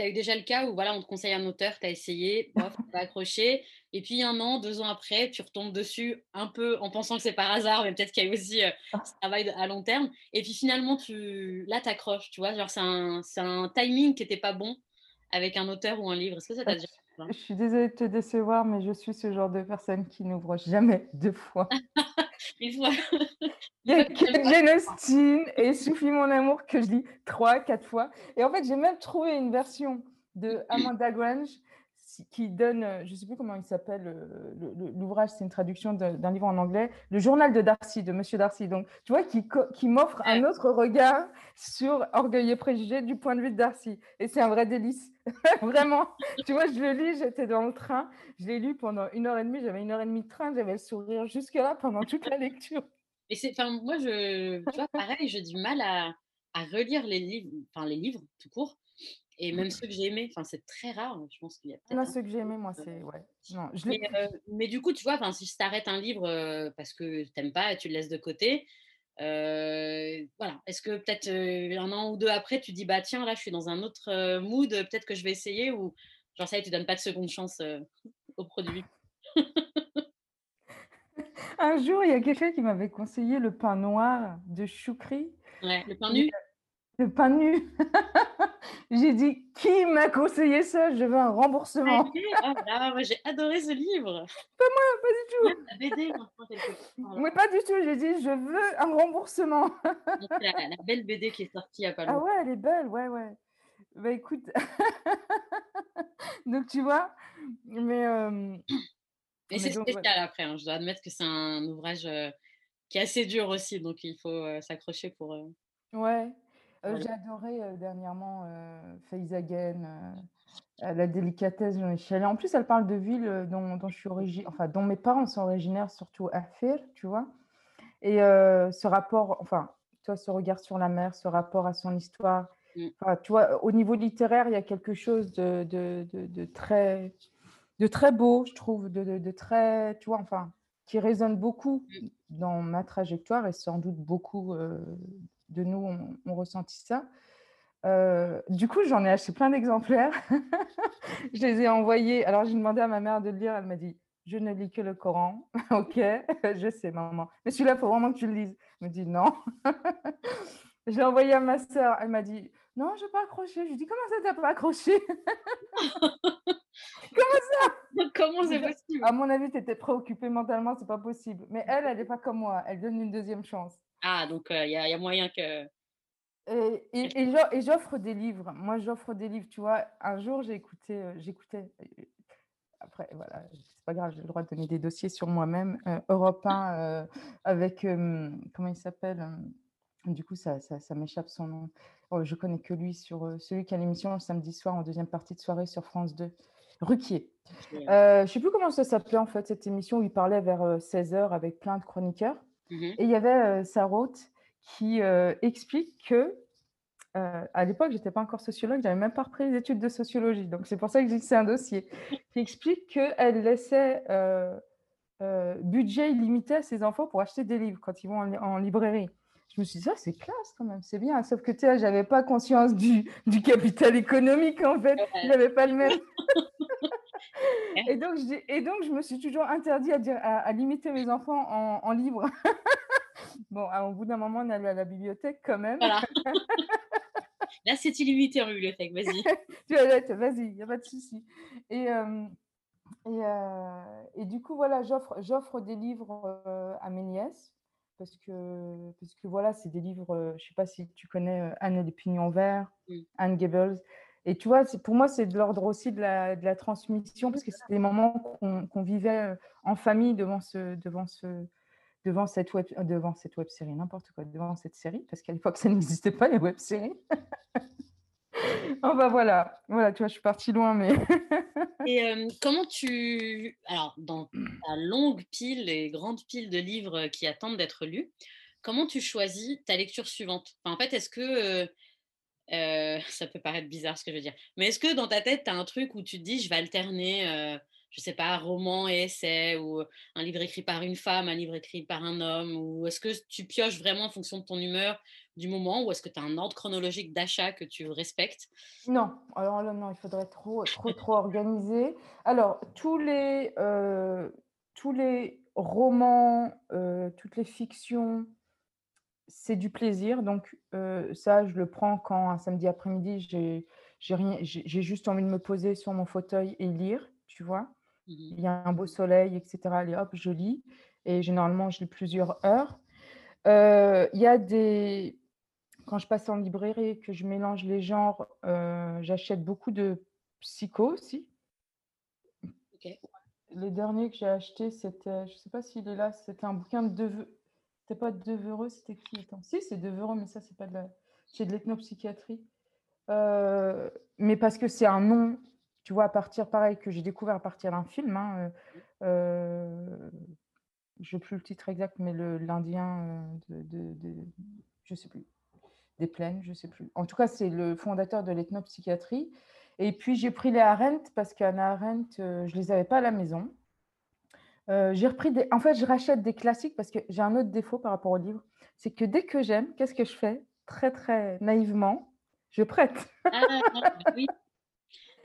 tu as eu déjà le cas où voilà, on te conseille un auteur, tu as essayé, bof, *laughs* tu accroché, et puis un an, deux ans après, tu retombes dessus un peu en pensant que c'est par hasard, mais peut-être qu'il y a aussi euh, ah. ce travail à long terme, et puis finalement, tu là, tu accroches, tu vois, genre c'est un, un, timing qui n'était pas bon. avec un auteur ou un livre? Est-ce que ça t'a déjà Je suis désolée de te décevoir, mais je suis ce genre de personne qui n'ouvre jamais deux fois. *laughs* *laughs* Il y a Jane Austen et Sophie Mon Amour que je lis trois, quatre fois. Et en fait, j'ai même trouvé une version de Amanda Grange qui donne, euh, je ne sais plus comment il s'appelle, euh, l'ouvrage, c'est une traduction d'un livre en anglais, Le journal de Darcy, de Monsieur Darcy. Donc, tu vois, qui, qui m'offre un autre regard sur Orgueil et Préjugé du point de vue de Darcy. Et c'est un vrai délice. *laughs* Vraiment. tu vois, je le lis, j'étais dans le train, je l'ai lu pendant une heure et demie, j'avais une heure et demie de train, j'avais le sourire jusque-là pendant toute la lecture. Et c'est, enfin, moi, je, tu vois, pareil, j'ai du mal à, à relire les livres, enfin, les livres tout court. Et même ceux que j'ai aimés, enfin, c'est très rare. Hein, je pense qu'il y a Non, ceux que j'ai aimés, moi, c'est. Ouais. Non, je mais, euh, mais, du coup, tu vois, si je t'arrête un livre euh, parce que tu n'aimes pas et tu le laisses de côté, euh, voilà. Est-ce que peut-être un an ou deux après, tu dis, bah tiens, là, je suis dans un autre mood, peut-être que je vais essayer ou genre ça, tu donnes pas de seconde chance *laughs* au produit? *laughs* Un jour, il y a quelqu'un qui m'avait conseillé le pain noir de Choukri. Ouais, le pain nu? Le pain nu. *laughs* j'ai dit, qui m'a conseillé ça? Je veux un remboursement. Ah, moi, j'ai adoré ce livre. Pas moi, pas du tout. La BD, Mais pas du tout. J'ai dit, je veux un remboursement. *laughs* la, la, belle BD qui est sortie à pas Ah ouais, elle est belle, ouais, ouais. Bah écoute, *laughs* donc tu vois, mais. Euh... Et c'est spécial après, hein. je dois admettre que c'est un ouvrage euh, qui est assez dur aussi, donc il faut euh, s'accrocher pour. Ouais, euh, j'ai adoré euh, dernièrement euh, euh, la délicatesse de Michel. En plus, elle parle de villes dont, dont je suis origine, enfin dont mes parents sont originaires, surtout Afir, tu vois. Et ce rapport, enfin, toi, ce regard sur la mer, ce rapport à son histoire. Enfin, tu vois, au niveau littéraire, il y a quelque chose de, de, de, très, de très beau, je trouve, de, très, tu vois, enfin, qui résonne beaucoup mmh. dans ma trajectoire et sans doute beaucoup de nous ont, ressenti ça. Euh, du coup, j'en ai acheté plein d'exemplaires. *laughs* je les ai envoyés. Alors, j'ai demandé à ma mère de le lire. Elle m'a dit Je ne lis que le Coran. *laughs* ok, je sais, maman. Mais celui-là, il faut vraiment que tu le lises. Elle me dit Non. *laughs* je l'ai envoyé à ma soeur. Elle m'a dit Non, je n'ai pas accroché. Je lui ai dit Comment ça, tu n'as pas accroché? Comment ça? Comment c'est possible? À mon avis, tu étais préoccupée mentalement, c'est pas possible. Mais elle, elle n'est pas comme moi. Elle donne une deuxième chance. Ah, donc il y, a moyen que. Et, et, et j'offre des livres. Moi, j'offre des livres. Tu vois, un jour, j'ai écouté, j'écoutais. Après, voilà, c'est pas grave, j'ai le droit de donner des dossiers sur moi-même. Europe *laughs* 1 avec. comment il s'appelle Du coup, ça, ça, ça m'échappe son nom. Oh, je connais que lui sur celui qui a l'émission samedi soir en deuxième partie de soirée sur France 2. Ruquier. Euh, je sais plus comment ça s'appelait en fait, cette émission où il parlait vers 16h avec plein de chroniqueurs. Mmh et il y avait Sarraute qui explique que, euh, à l'époque, je n'étais pas encore sociologue, je n'avais même pas repris les études de sociologie. Donc, c'est pour ça que j'ai c'est un dossier. Qui explique qu'elle laissait budget illimité à ses enfants pour acheter des livres quand ils vont en, librairie. Je me suis dit, ça, c'est classe quand même, c'est bien. Sauf que, tu sais, je n'avais pas conscience du, du, capital économique, en fait. Je n'avais pas le même. *laughs* Et donc, et donc, je me suis toujours interdit à, dire, à, limiter mes enfants en, en livres. *laughs* bon, au bout d'un moment, on allait à la bibliothèque quand même. Voilà. *laughs* Là, c'est illimité en bibliothèque, vas-y. *laughs* tu vas vas-y, il n'y a pas de souci. Et, euh, et, euh, et, du coup, voilà, j'offre des livres euh, à mes nièces. Parce que, parce que voilà, c'est des livres, je ne sais pas si tu connais Anne et les pignons verts, Anne Gables. Et tu vois, pour moi, c'est de l'ordre aussi de la, transmission, parce que c'est des moments qu'on vivait euh, en famille devant, ce, devant, ce, devant, cette, web, euh, devant cette web série, n'importe quoi, devant cette série, parce qu'à l'époque, ça *laughs* n'existait pas, les web séries. *laughs* enfin voilà, voilà, tu vois, je suis partie loin, mais. *laughs* et euh, comment tu. Alors, dans ta longue pile et grande pile de livres qui attendent d'être lus, comment tu choisis ta lecture suivante? En fait, est-ce que. Euh, *laughs* ça peut paraître bizarre ce que je veux dire. Mais est-ce que dans ta tête, tu as un truc où tu te dis, je vais alterner, euh, je sais pas, roman et essai, ou un livre écrit par une femme, un livre écrit par un homme, ou est-ce que tu pioches vraiment en fonction de ton humeur du moment, ou est-ce que tu as un ordre chronologique d'achat que tu respectes? Non, alors là, non, il faudrait trop, trop, trop organiser. Alors, tous les, euh, tous les romans, toutes les fictions, c'est du plaisir. Donc, ça, je le prends quand un samedi après-midi, j'ai juste envie de me poser sur mon fauteuil et lire, tu vois? Mmh Il y a un beau soleil, etc. Allez, hop, je lis. Et généralement, je lis plusieurs heures. Euh, il y a des... Quand je passe en librairie et que je mélange les genres, euh, j'achète beaucoup de psycho aussi. Le dernier que j'ai acheté, c'était, je ne sais pas s'il est là, c'était un bouquin de. C'était pas de Devereux, c'était qui Si, c'est Devereux, mais ça, c'est pas de la... C'est de l'ethnopsychiatrie. Euh, mais parce que c'est un nom, tu vois, à partir, pareil, que j'ai découvert à partir d'un film. Hein, euh, je n'ai plus le titre exact, mais l'Indien de, je sais plus, des plaines, je sais plus. En tout cas, c'est le fondateur de l'ethnopsychiatrie. Et puis, j'ai pris les Arendt parce qu'Anna Arendt, je les avais pas à la maison. J'ai repris des... En fait, je rachète des classiques parce que j'ai un autre défaut par rapport au livre. C'est que dès que j'aime, qu'est-ce que je fais Très, très naïvement, je prête. Ah, oui.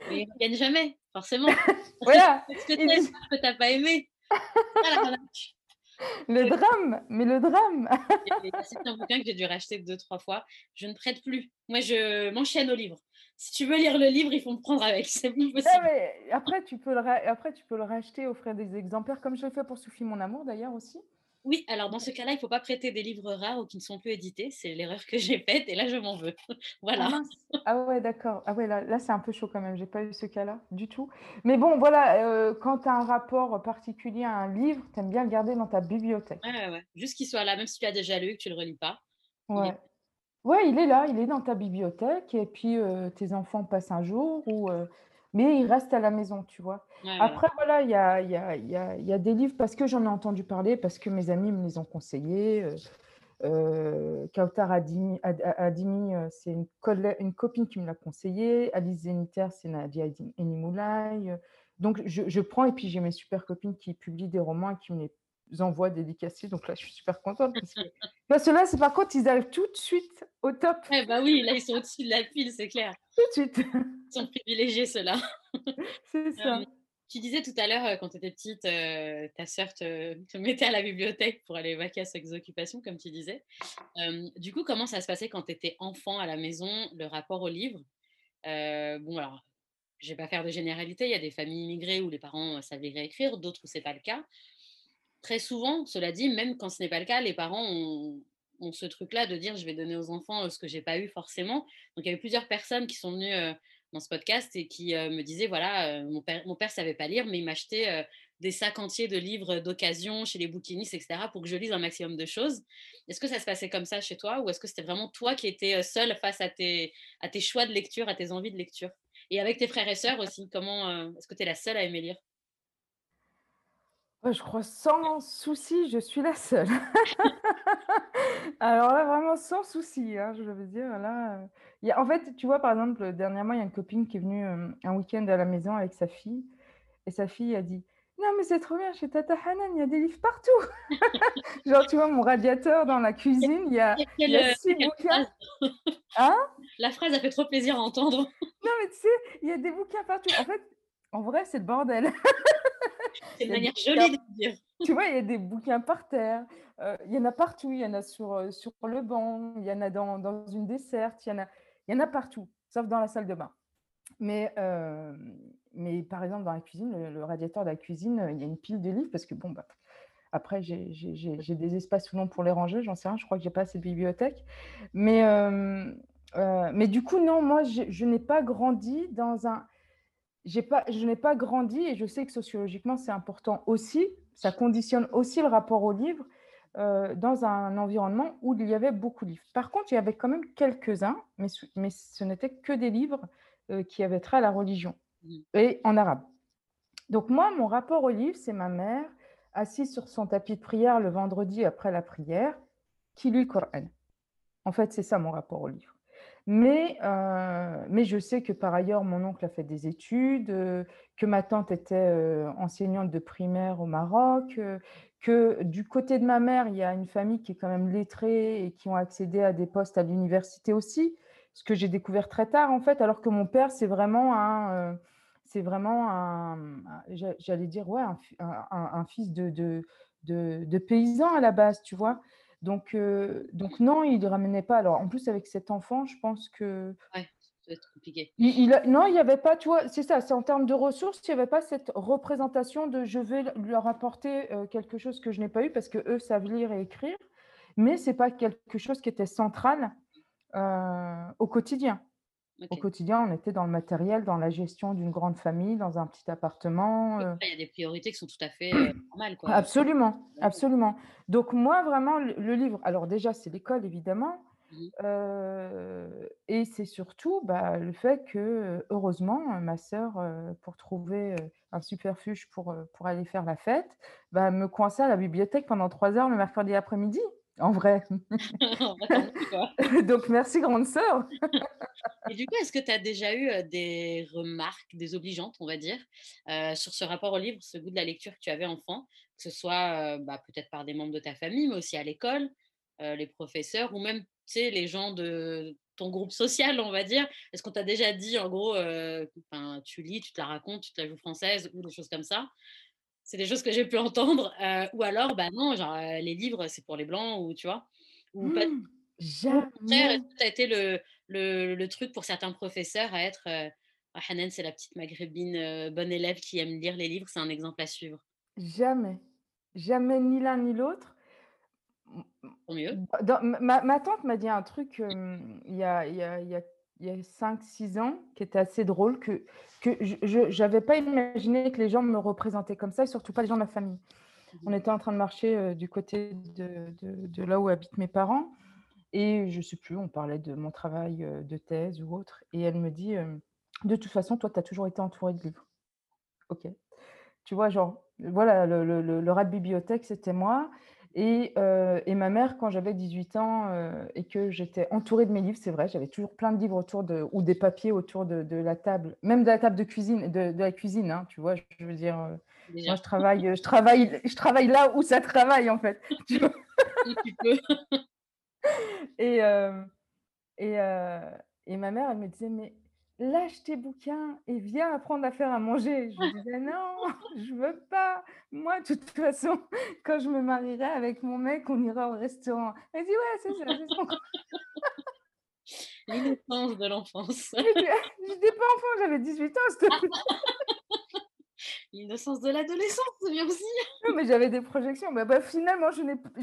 Mais ils ne jamais, forcément. *laughs* voilà. ce que tu que tu n'as pas aimé. le drame, mais le drame. C'est un bouquin que j'ai dû racheter deux, trois fois. Je ne prête plus. Moi, je m'enchaîne au livre. Si tu veux lire le livre, il faut me prendre avec. *laughs* C'est plus possible. après, tu peux le après, tu peux le racheter, offrir des exemplaires, comme je le fais pour Sophie Mon Amour d'ailleurs aussi. Oui, alors dans ce cas-là, il ne faut pas prêter des livres rares ou qui ne sont plus édités. C'est l'erreur que j'ai faite et là, je m'en veux. *laughs* voilà. Ah, ah, ouais, d'accord. Ah ouais, là, là c'est un peu chaud quand même. Je n'ai pas eu ce cas-là du tout. Mais bon, voilà, euh, quand tu as un rapport particulier à un livre, tu aimes bien le garder dans ta bibliothèque. Ouais, ouais, Juste qu'il soit là, même si tu l'as déjà lu, que tu ne le relis pas. Ouais. Ouais, il est là, il est dans ta bibliothèque. Et puis, euh, tes enfants passent un jour ou. Euh, mais il reste à la maison, tu vois. Après, voilà, il y a, y, a, y, a, y a, des livres parce que j'en ai entendu parler, parce que mes amis me les ont conseillés. Euh, euh Kautar Adimi, c'est une, une, copine qui me l'a conseillé. Alice Zeniter, c'est Nadia Enimoulay. Donc, je, je, prends et puis j'ai mes super copines qui publient des romans et qui me les envoient dédicacés. Donc là, je suis super contente parce que, *laughs* là, c'est par contre, ils arrivent tout de suite au top. Eh bah oui, là, ils sont au-dessus de la pile, c'est clair. Tout de suite. Ils sont privilégiés, ceux-là. *laughs* C'est ça. tu disais tout à l'heure, quand tu étais petite, ta sœur te, mettait à la bibliothèque pour aller vaquer à ses occupations, comme tu disais. du coup, comment ça se passait quand tu étais enfant à la maison, le rapport au livre? Bon, alors, je vais pas faire de généralité. Il y a des familles immigrées où les parents savaient écrire, d'autres où c'est pas le cas. Très souvent, cela dit, même quand ce n'est pas le cas, les parents ont, ont ce truc-là de dire je vais donner aux enfants ce que j'ai pas eu forcément. Donc il y avait plusieurs personnes qui sont venues dans ce podcast et qui me disaient voilà, mon père, mon père savait pas lire, mais il m'achetait des sacs entiers de livres d'occasion chez les bouquinistes, etc., pour que je lise un maximum de choses. Est-ce que ça se passait comme ça chez toi ou est-ce que c'était vraiment toi qui étais seule face à tes, à tes choix de lecture, à tes envies de lecture? Et avec tes frères et sœurs aussi, comment est-ce que tu es la seule à aimer lire? Je crois sans souci, je suis la seule. *laughs* Alors là, vraiment sans souci, hein, je veux dire. Là, y a, en fait, tu vois, par exemple, dernièrement, il y a une copine qui est venue un week-end à la maison avec sa fille. Et sa fille a dit Non, mais c'est trop bien, chez Tata Hanan, il y a des livres partout. *laughs* Genre, tu vois, mon radiateur dans la cuisine, il y a, il y a six bouquins. Hein? *laughs* La phrase a fait trop plaisir à entendre. non, mais tu sais, il y a des bouquins partout. En fait, en vrai, c'est le bordel. C'est une manière jolie de dire. *laughs* Tu vois, il y a des bouquins par terre. Euh, il y en a partout. Il y en a sur, euh, sur le banc. Il y en a dans, dans une desserte. Il y, en a, il y en a partout, sauf dans la salle de bain. Mais, euh, mais par exemple, dans la cuisine, le, radiateur de la cuisine, il y a une pile de livres parce que, bon, bah, après, j'ai des espaces souvent pour les ranger. J'en sais rien. Je crois que j'ai pas assez de bibliothèque. Mais, mais du coup, non, moi, je, je n'ai pas grandi dans un pas, je n'ai pas grandi et je sais que sociologiquement, c'est important aussi. Ça conditionne aussi le rapport au livre euh, dans un environnement où il y avait beaucoup de livres. Par contre, il y avait quand même quelques-uns, mais, mais ce n'était que des livres euh, qui avaient trait à la religion mmh. et en arabe. Donc moi, mon rapport au livre, c'est ma mère assise sur son tapis de prière le vendredi après la prière qui lit le Coran. En fait, c'est ça mon rapport au livre. Mais, euh, mais je sais que par ailleurs, mon oncle a fait des études, euh, que ma tante était euh, enseignante de primaire au Maroc, que du côté de ma mère, il y a une famille qui est quand même lettrée et qui ont accédé à des postes à l'université aussi, ce que j'ai découvert très tard en fait, alors que mon père, c'est vraiment un, c'est vraiment un, j'allais dire, ouais, un, fils de, de, de, de, paysan à la base, tu vois. Donc, donc non, il ne ramenait pas. Alors, en plus, avec cet enfant, je pense que compliqué. Il, non, il n'y avait pas, tu vois, c'est ça, c'est en termes de ressources, il n'y avait pas cette représentation de je vais leur apporter euh, quelque chose que je n'ai pas eu parce que eux savent lire et écrire, mais ce n'est pas quelque chose qui était central euh, au quotidien. Au quotidien, on était dans le matériel, dans la gestion d'une grande famille, dans un petit appartement. Euh. Il y a des priorités qui sont tout à fait *clears throat* normales. Quoi. Absolument, absolument. Donc moi, vraiment, le livre, alors déjà, c'est l'école, évidemment, Mmh. et c'est surtout, bah, le fait que, heureusement, ma sœur, pour trouver, un superfuge pour, pour aller faire la fête, bah, me coinçait à la bibliothèque pendant trois heures le mercredi après-midi, en vrai. *laughs* *laughs* Donc merci grande sœur. Et du coup, est-ce que tu as déjà eu, des remarques désobligeantes, on va dire, sur ce rapport au livre, ce goût de la lecture que tu avais enfant? Que ce soit, bah, peut-être par des membres de ta famille, mais aussi à l'école, les professeurs ou même les gens de ton groupe social, on va dire? Est-ce qu'on t'a déjà dit, en gros, euh, tu lis, tu te la racontes, tu te la joues française ou des choses comme ça? C'est des choses que j'ai pu entendre. Euh, ou alors, bah non, genre, euh, les livres, c'est pour les blancs, ou tu vois ou pas. Mmh, jamais. Ça a été le, le, le, truc pour certains professeurs à être ah, Hanan, c'est la petite maghrébine bonne élève qui aime lire les livres, c'est un exemple à suivre. Jamais. Jamais ni l'un ni l'autre mieux. ma, tante m'a dit un truc il y a, il y a, il y a 5-6 ans qui était assez drôle, que, que je n'avais pas imaginé que les gens me représentaient comme ça, et surtout pas les gens de ma famille. On mmh était en train de marcher du côté de, de, de, là où habitent mes parents, et je ne sais plus, on parlait de mon travail de thèse ou autre, et elle me dit, de toute façon, toi, tu as toujours été entourée de livres. Ok. Tu vois, genre, voilà, le, le, le rat de bibliothèque, c'était moi. Et, et, ma mère, quand j'avais 18 ans et que j'étais entourée de mes livres, c'est vrai, j'avais toujours plein de livres autour de, ou des papiers autour de, de la table, même de la table de cuisine, de, de la cuisine, hein, tu vois, je veux dire, moi je travaille, je, travaille, je travaille là où ça travaille en fait. *laughs* Tu peux. et, et, et ma mère, elle me disait, mais lâche tes bouquins et viens apprendre à faire à manger. Je lui disais *laughs* non, *laughs* je veux pas. Moi, de toute façon, *laughs* quand je me marierai avec mon mec, on ira au restaurant. Elle dit ouais, c'est ça, c'est ça. L'innocence de l'enfance. Je n'étais pas enfant, j'avais 18 ans. L'innocence de l'adolescence, c'est bien aussi. Non, mais j'avais des projections. Mais bah, finalement, je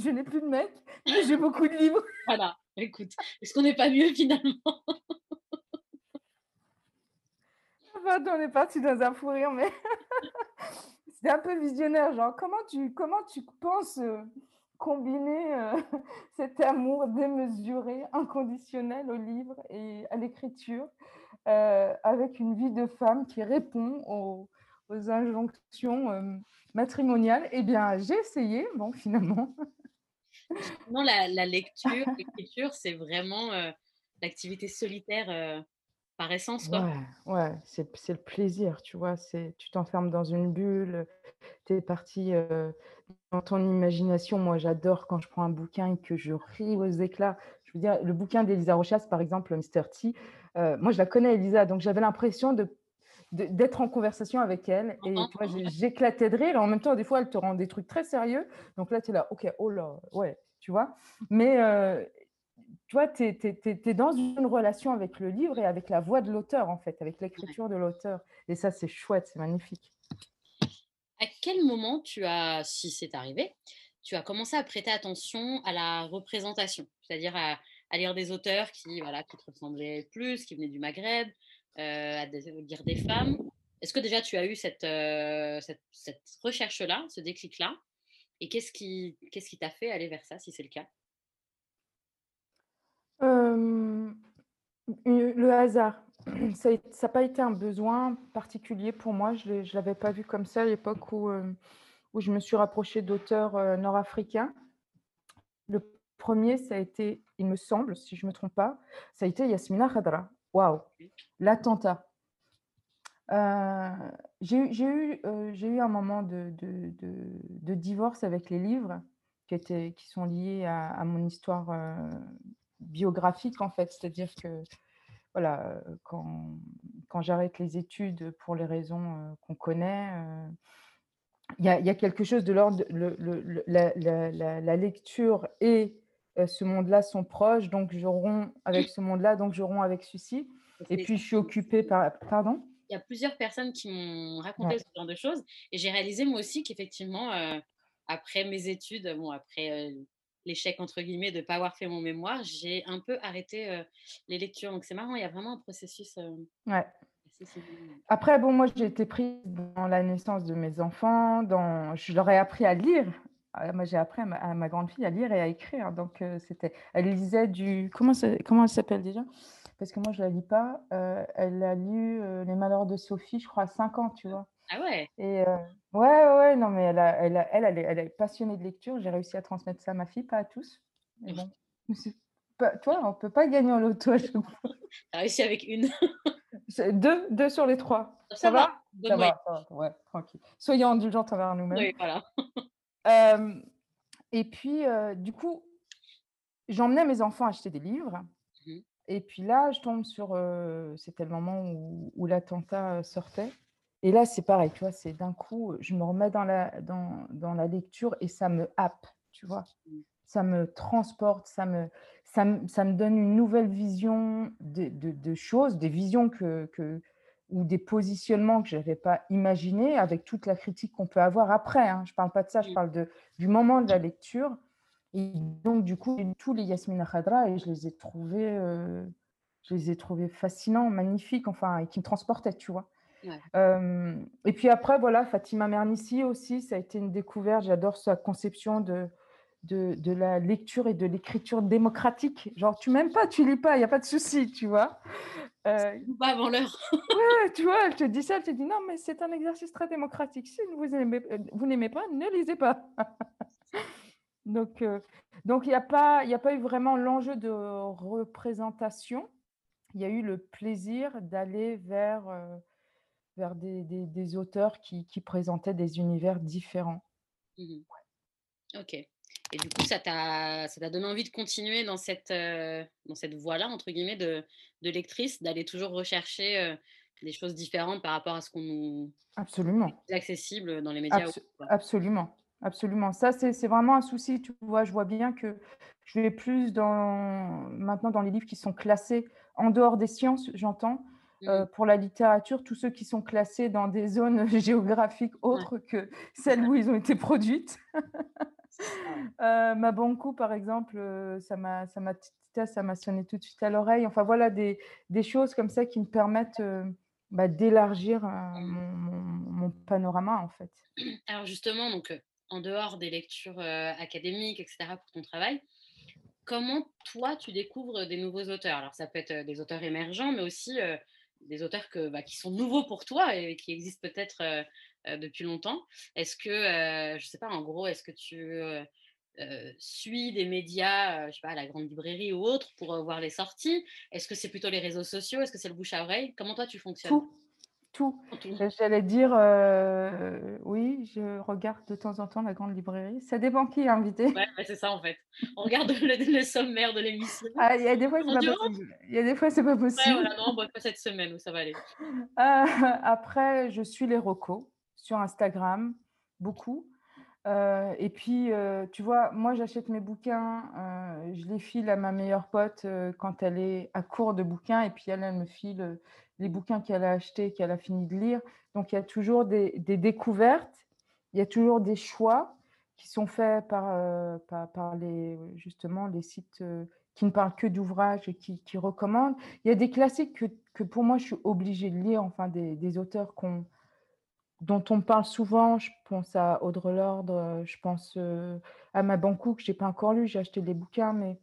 n'ai plus de mec, mais j'ai beaucoup de livres. Voilà, écoute, est-ce qu'on n'est pas mieux finalement? On est parti dans un fou rire, mais *laughs* c'est un peu visionnaire. Genre, comment tu, comment tu penses euh, combiner euh, *laughs* cet amour démesuré, inconditionnel au livre et à l'écriture euh, avec une vie de femme qui répond aux, injonctions matrimoniales? Eh bien, j'ai essayé, bon, *laughs* finalement. Non, la, la lecture, l'écriture, c'est vraiment l'activité solitaire par essence. Quoi. Ouais, ouais c'est, le plaisir, tu vois. C'est, tu t'enfermes dans une bulle, tu es parti dans ton imagination. Moi, j'adore quand je prends un bouquin et que je ris aux éclats. Je veux dire, le bouquin d'Elisa Rochas, par exemple, Mr. T, moi, je la connais, Elisa, donc j'avais l'impression de, d'être en conversation avec elle. Et tu vois, j'éclatais de rire. En même temps, des fois, elle te rend des trucs très sérieux. Donc là, tu es là, OK, oh là, ouais, tu vois. Mais tu es, dans une relation avec le livre et avec la voix de l'auteur, en fait, avec l'écriture de l'auteur. Et ça, c'est chouette, c'est magnifique. À quel moment tu as, si c'est arrivé, tu as commencé à prêter attention à la représentation, c'est-à-dire à, lire des auteurs qui, voilà, qui te ressemblaient plus, qui venaient du Maghreb, euh, à lire des femmes. Est-ce que déjà tu as eu cette, euh, cette, recherche-là, ce déclic-là? Et qu'est-ce qui qui t'a fait aller vers ça, si c'est le cas? Le hasard. *clears throat* Ça n'a pas été un besoin particulier pour moi. Je ne l'avais pas vu comme ça à l'époque où, où je me suis rapprochée d'auteurs nord-africains. Le premier, ça a été, il me semble, si je ne me trompe pas, ça a été Yasmina Khadra. Waouh, l'attentat. j'ai eu, un moment de, divorce avec les livres qui, sont liés à mon histoire biographique en fait, c'est-à-dire que voilà, quand, quand j'arrête les études pour les raisons qu'on connaît, il y, a, y, a quelque chose de l'ordre, le, le, la, la, la, lecture et ce monde-là sont proches, donc je romps avec ce monde-là, donc je romps avec ceci. Et puis, je suis occupée par... Pardon? Il y a plusieurs personnes qui m'ont raconté ce genre de choses. Et j'ai réalisé moi aussi qu'effectivement, après mes études, bon, après l'échec entre guillemets de ne pas avoir fait mon mémoire, j'ai un peu arrêté les lectures. Donc c'est marrant, il y a vraiment un processus. ouais. Après, bon, moi j'ai été prise dans la naissance de mes enfants, dans... je leur ai appris à lire. Ah, moi j'ai appris à ma, grande fille à lire et à écrire. Donc c'était, elle lisait du, comment, comment elle s'appelle déjà? Parce que moi je la lis pas. elle a lu Les Malheurs de Sophie, je crois à 5 ans, tu vois. Ah ouais? Et ouais, ouais, non, mais elle, elle, elle, elle, est, passionnée de lecture. J'ai réussi à transmettre ça à ma fille, pas à tous. Mais bon, toi, on peut pas gagner en loto. Tu as réussi avec une. *laughs* deux, deux sur les trois. Ça, va, ça, va ouais, tranquille. Soyons indulgents envers nous-mêmes. Oui, voilà. *laughs* et puis, du coup, j'emmenais mes enfants acheter des livres. Mmh et puis là, je tombe sur. C'était le moment où, où l'attentat sortait. Et là, c'est pareil, tu vois, c'est d'un coup, je me remets dans la, dans, dans, la lecture et ça me happe, tu vois. Mmh. Ça me transporte, ça me, ça me, ça me donne une nouvelle vision de, de, choses, des visions que, que, ou des positionnements que je n'avais pas imaginés avec toute la critique qu'on peut avoir après. Hein. Je ne parle pas de ça, je mmh. parle de, du moment de la lecture. Et donc, du coup, tous les Yasmina Khadra et je les ai trouvés, euh, je les ai trouvés fascinants, magnifiques, enfin, et qui me transportaient, tu vois et puis après, voilà, Fatima Mernissi aussi, ça a été une découverte. J'adore sa conception de, de, de, la lecture et de l'écriture démocratique. Genre, tu m'aimes pas, tu lis pas, il n'y a pas de souci, tu vois. Euh, pas avant l'heure. ouais, tu vois, elle te dit ça, elle te dit non, mais c'est un exercice très démocratique. Si vous n'aimez vous n'aimez pas, ne lisez pas. *laughs* donc, donc il n'y a, pas, a pas eu vraiment l'enjeu de représentation. Il y a eu le plaisir d'aller vers vers des, des, auteurs qui, qui, présentaient des univers différents. Mmh ok. Et du coup, ça t'a donné envie de continuer dans cette, euh, dans cette voie-là, entre guillemets, de, de lectrice, d'aller toujours rechercher euh, des choses différentes par rapport à ce qu'on nous. Absolument. accessible dans les médias. absolument. Absolument. Ça, c'est vraiment un souci. Tu vois, je vois bien que je vais plus dans, maintenant dans les livres qui sont classés en dehors des sciences, j'entends, euh, pour la littérature, tous ceux qui sont classés dans des zones *laughs* géographiques autres que celles où ils ont été produites. *laughs* euh, ma Banco, par exemple, euh, ça m'a ça m'a sonné tout de suite à l'oreille. Enfin voilà des, des, choses comme ça qui me permettent euh, bah, d'élargir mmh. mon, mon, panorama en fait. *clears throat* Alors justement, donc en dehors des lectures académiques, etc. pour ton travail, comment toi tu découvres des nouveaux auteurs? Alors ça peut être des auteurs émergents, mais aussi des auteurs que, bah, qui sont nouveaux pour toi et qui existent peut-être euh, euh, depuis longtemps. Est-ce que, euh, je sais pas, en gros, est-ce que tu suis des médias, je sais pas, la grande librairie ou autre pour voir les sorties? Est-ce que c'est plutôt les réseaux sociaux? Est-ce que c'est le bouche à oreille? Comment toi tu fonctionnes? J'allais dire, euh, oui, je regarde de temps en temps la grande librairie. Ça dépend qui est invité. Ouais, c'est ça en fait. On regarde *laughs* le, sommaire de l'émission. Ah, il y a des fois, c'est pas possible. Il y a des fois, c'est pas possible. Ouais, voilà, non, pas cette semaine où ça va aller. Euh, *laughs* après, je suis les recos sur Instagram, beaucoup. Euh, et puis, tu vois, moi, j'achète mes bouquins, je les file à ma meilleure pote quand elle est à court de bouquins, et puis elle, elle me file les bouquins qu'elle a achetés, qu'elle a fini de lire. Donc, il y a toujours des, découvertes, il y a toujours des choix qui sont faits par, euh, par, les, justement les sites euh, qui ne parlent que d'ouvrages et qui, recommandent. Il y a des classiques que, que, pour moi, je suis obligée de lire, enfin des, auteurs dont on parle souvent. Je pense à Audre Lorde, je pense euh, à Ma que je n'ai pas encore lu, j'ai acheté des bouquins, mais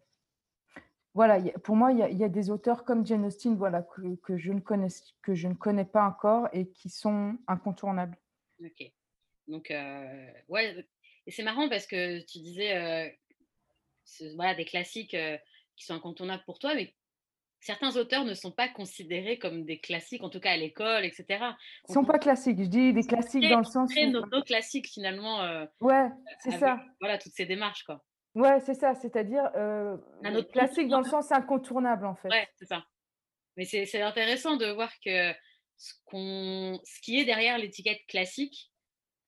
voilà, pour moi, il y, a, des auteurs comme Jane Austen voilà, que, je ne connais, que je ne connais pas encore et qui sont incontournables. Ok. Donc, euh, ouais, et c'est marrant parce que tu disais, euh, voilà, des classiques euh, qui sont incontournables pour toi, mais certains auteurs ne sont pas considérés comme des classiques, en tout cas à l'école, etc. Ils ne sont pas classiques, je dis des classiques dans le sens. Très nos, classiques finalement. ouais, c'est ça. Voilà, toutes ces démarches, quoi. Ouais, c'est ça, c'est-à-dire euh, classique dans le sens incontournable en fait. Ouais, c'est ça. Mais c'est intéressant de voir que ce, qu'on ce qui est derrière l'étiquette classique,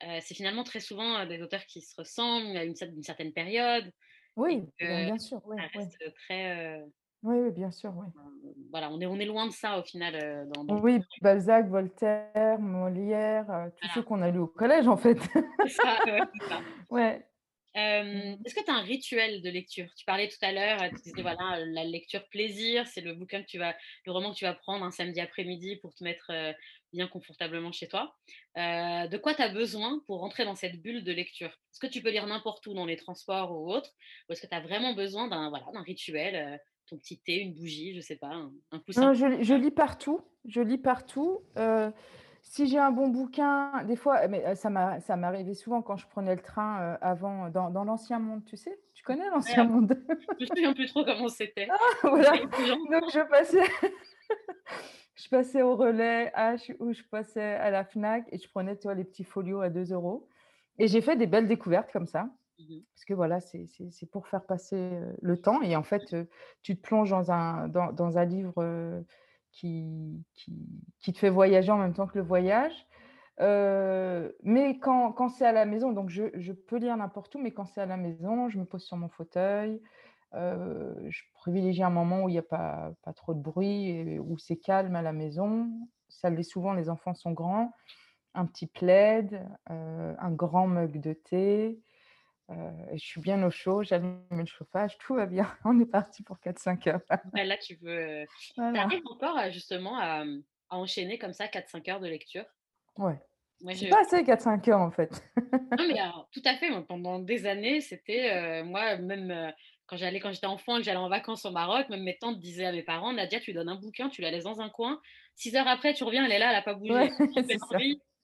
euh, c'est finalement très souvent euh, des auteurs qui se ressemblent à une, certaine période. Oui, bien sûr. ça reste très. Oui, oui, bien sûr, oui. voilà, on est on est loin de ça au final, heu, dans dans Oui, Balzac, Voltaire, Molière, tous ceux voilà. qu'on a lus au collège, en fait. C'est ça, ouais, c'est ça. *laughs* Ouais. Mmh. est-ce que tu as un rituel de lecture? Tu parlais tout à l'heure, heu, tu disais voilà, la lecture plaisir, c'est le bouquin que tu vas le roman que tu vas prendre un samedi après-midi pour te mettre, bien confortablement chez toi. De quoi tu as besoin pour rentrer dans cette bulle de lecture? Est-ce que tu peux lire n'importe où dans les transports ou autre? Ou est-ce que tu as vraiment besoin d'un voilà, rituel, ton petit thé, une bougie, je sais pas, un un coussin? Non, je lis je lis partout, je lis partout, si j'ai un bon bouquin, des fois mais heu, ça m'a ça m'arrivait souvent quand je prenais le train, heu, avant dans dans l'ancien monde, tu sais? Tu connais Ouais, l'ancien monde? *laughs* je me souviens plus trop comment c'était. Voilà, des gens donc je passais *laughs* je passais au relais H ou je passais à la Fnac et je prenais, tu vois, les petits folios à 2 euros. et j'ai fait des belles découvertes comme ça. mmh mh. Parce que voilà, c'est pour faire passer, heu, le temps et en fait, tu te plonges dans un dans dans un livre, qui qui qui te fait voyager en même temps que le voyage. Heu, mais quand quand c'est à la maison, donc je je peux lire n'importe où, mais quand c'est à la maison, je me pose sur mon fauteuil, heu, je privilégie un moment où il y a pas pas trop de bruit et où c'est calme à la maison. Ça l'est souvent, les enfants sont grands. Un petit plaid, heu, un grand mug de thé, je suis bien au chaud, j'allume le chauffage, tout va bien. *laughs* On est parti pour quatre cinq heures. Ouais, là, tu veux, tu *laughs* Voilà. arrives encore justement à, à enchaîner comme ça 4-5 heures de lecture? Ouais. Moi, je pas assez quatre cinq heures, en fait. *laughs* non, mais alors, tout à fait, moi, pendant des années, c'était, heu, moi, même, quand j'allais quand j'étais enfant que j'allais en vacances au Maroc, même mes tantes disaient à mes parents: «Nadia, tu lui donnes un bouquin, tu la laisses dans un coin, 6 heures après, tu reviens, elle est là, elle a pas Ouais, bougé. Tu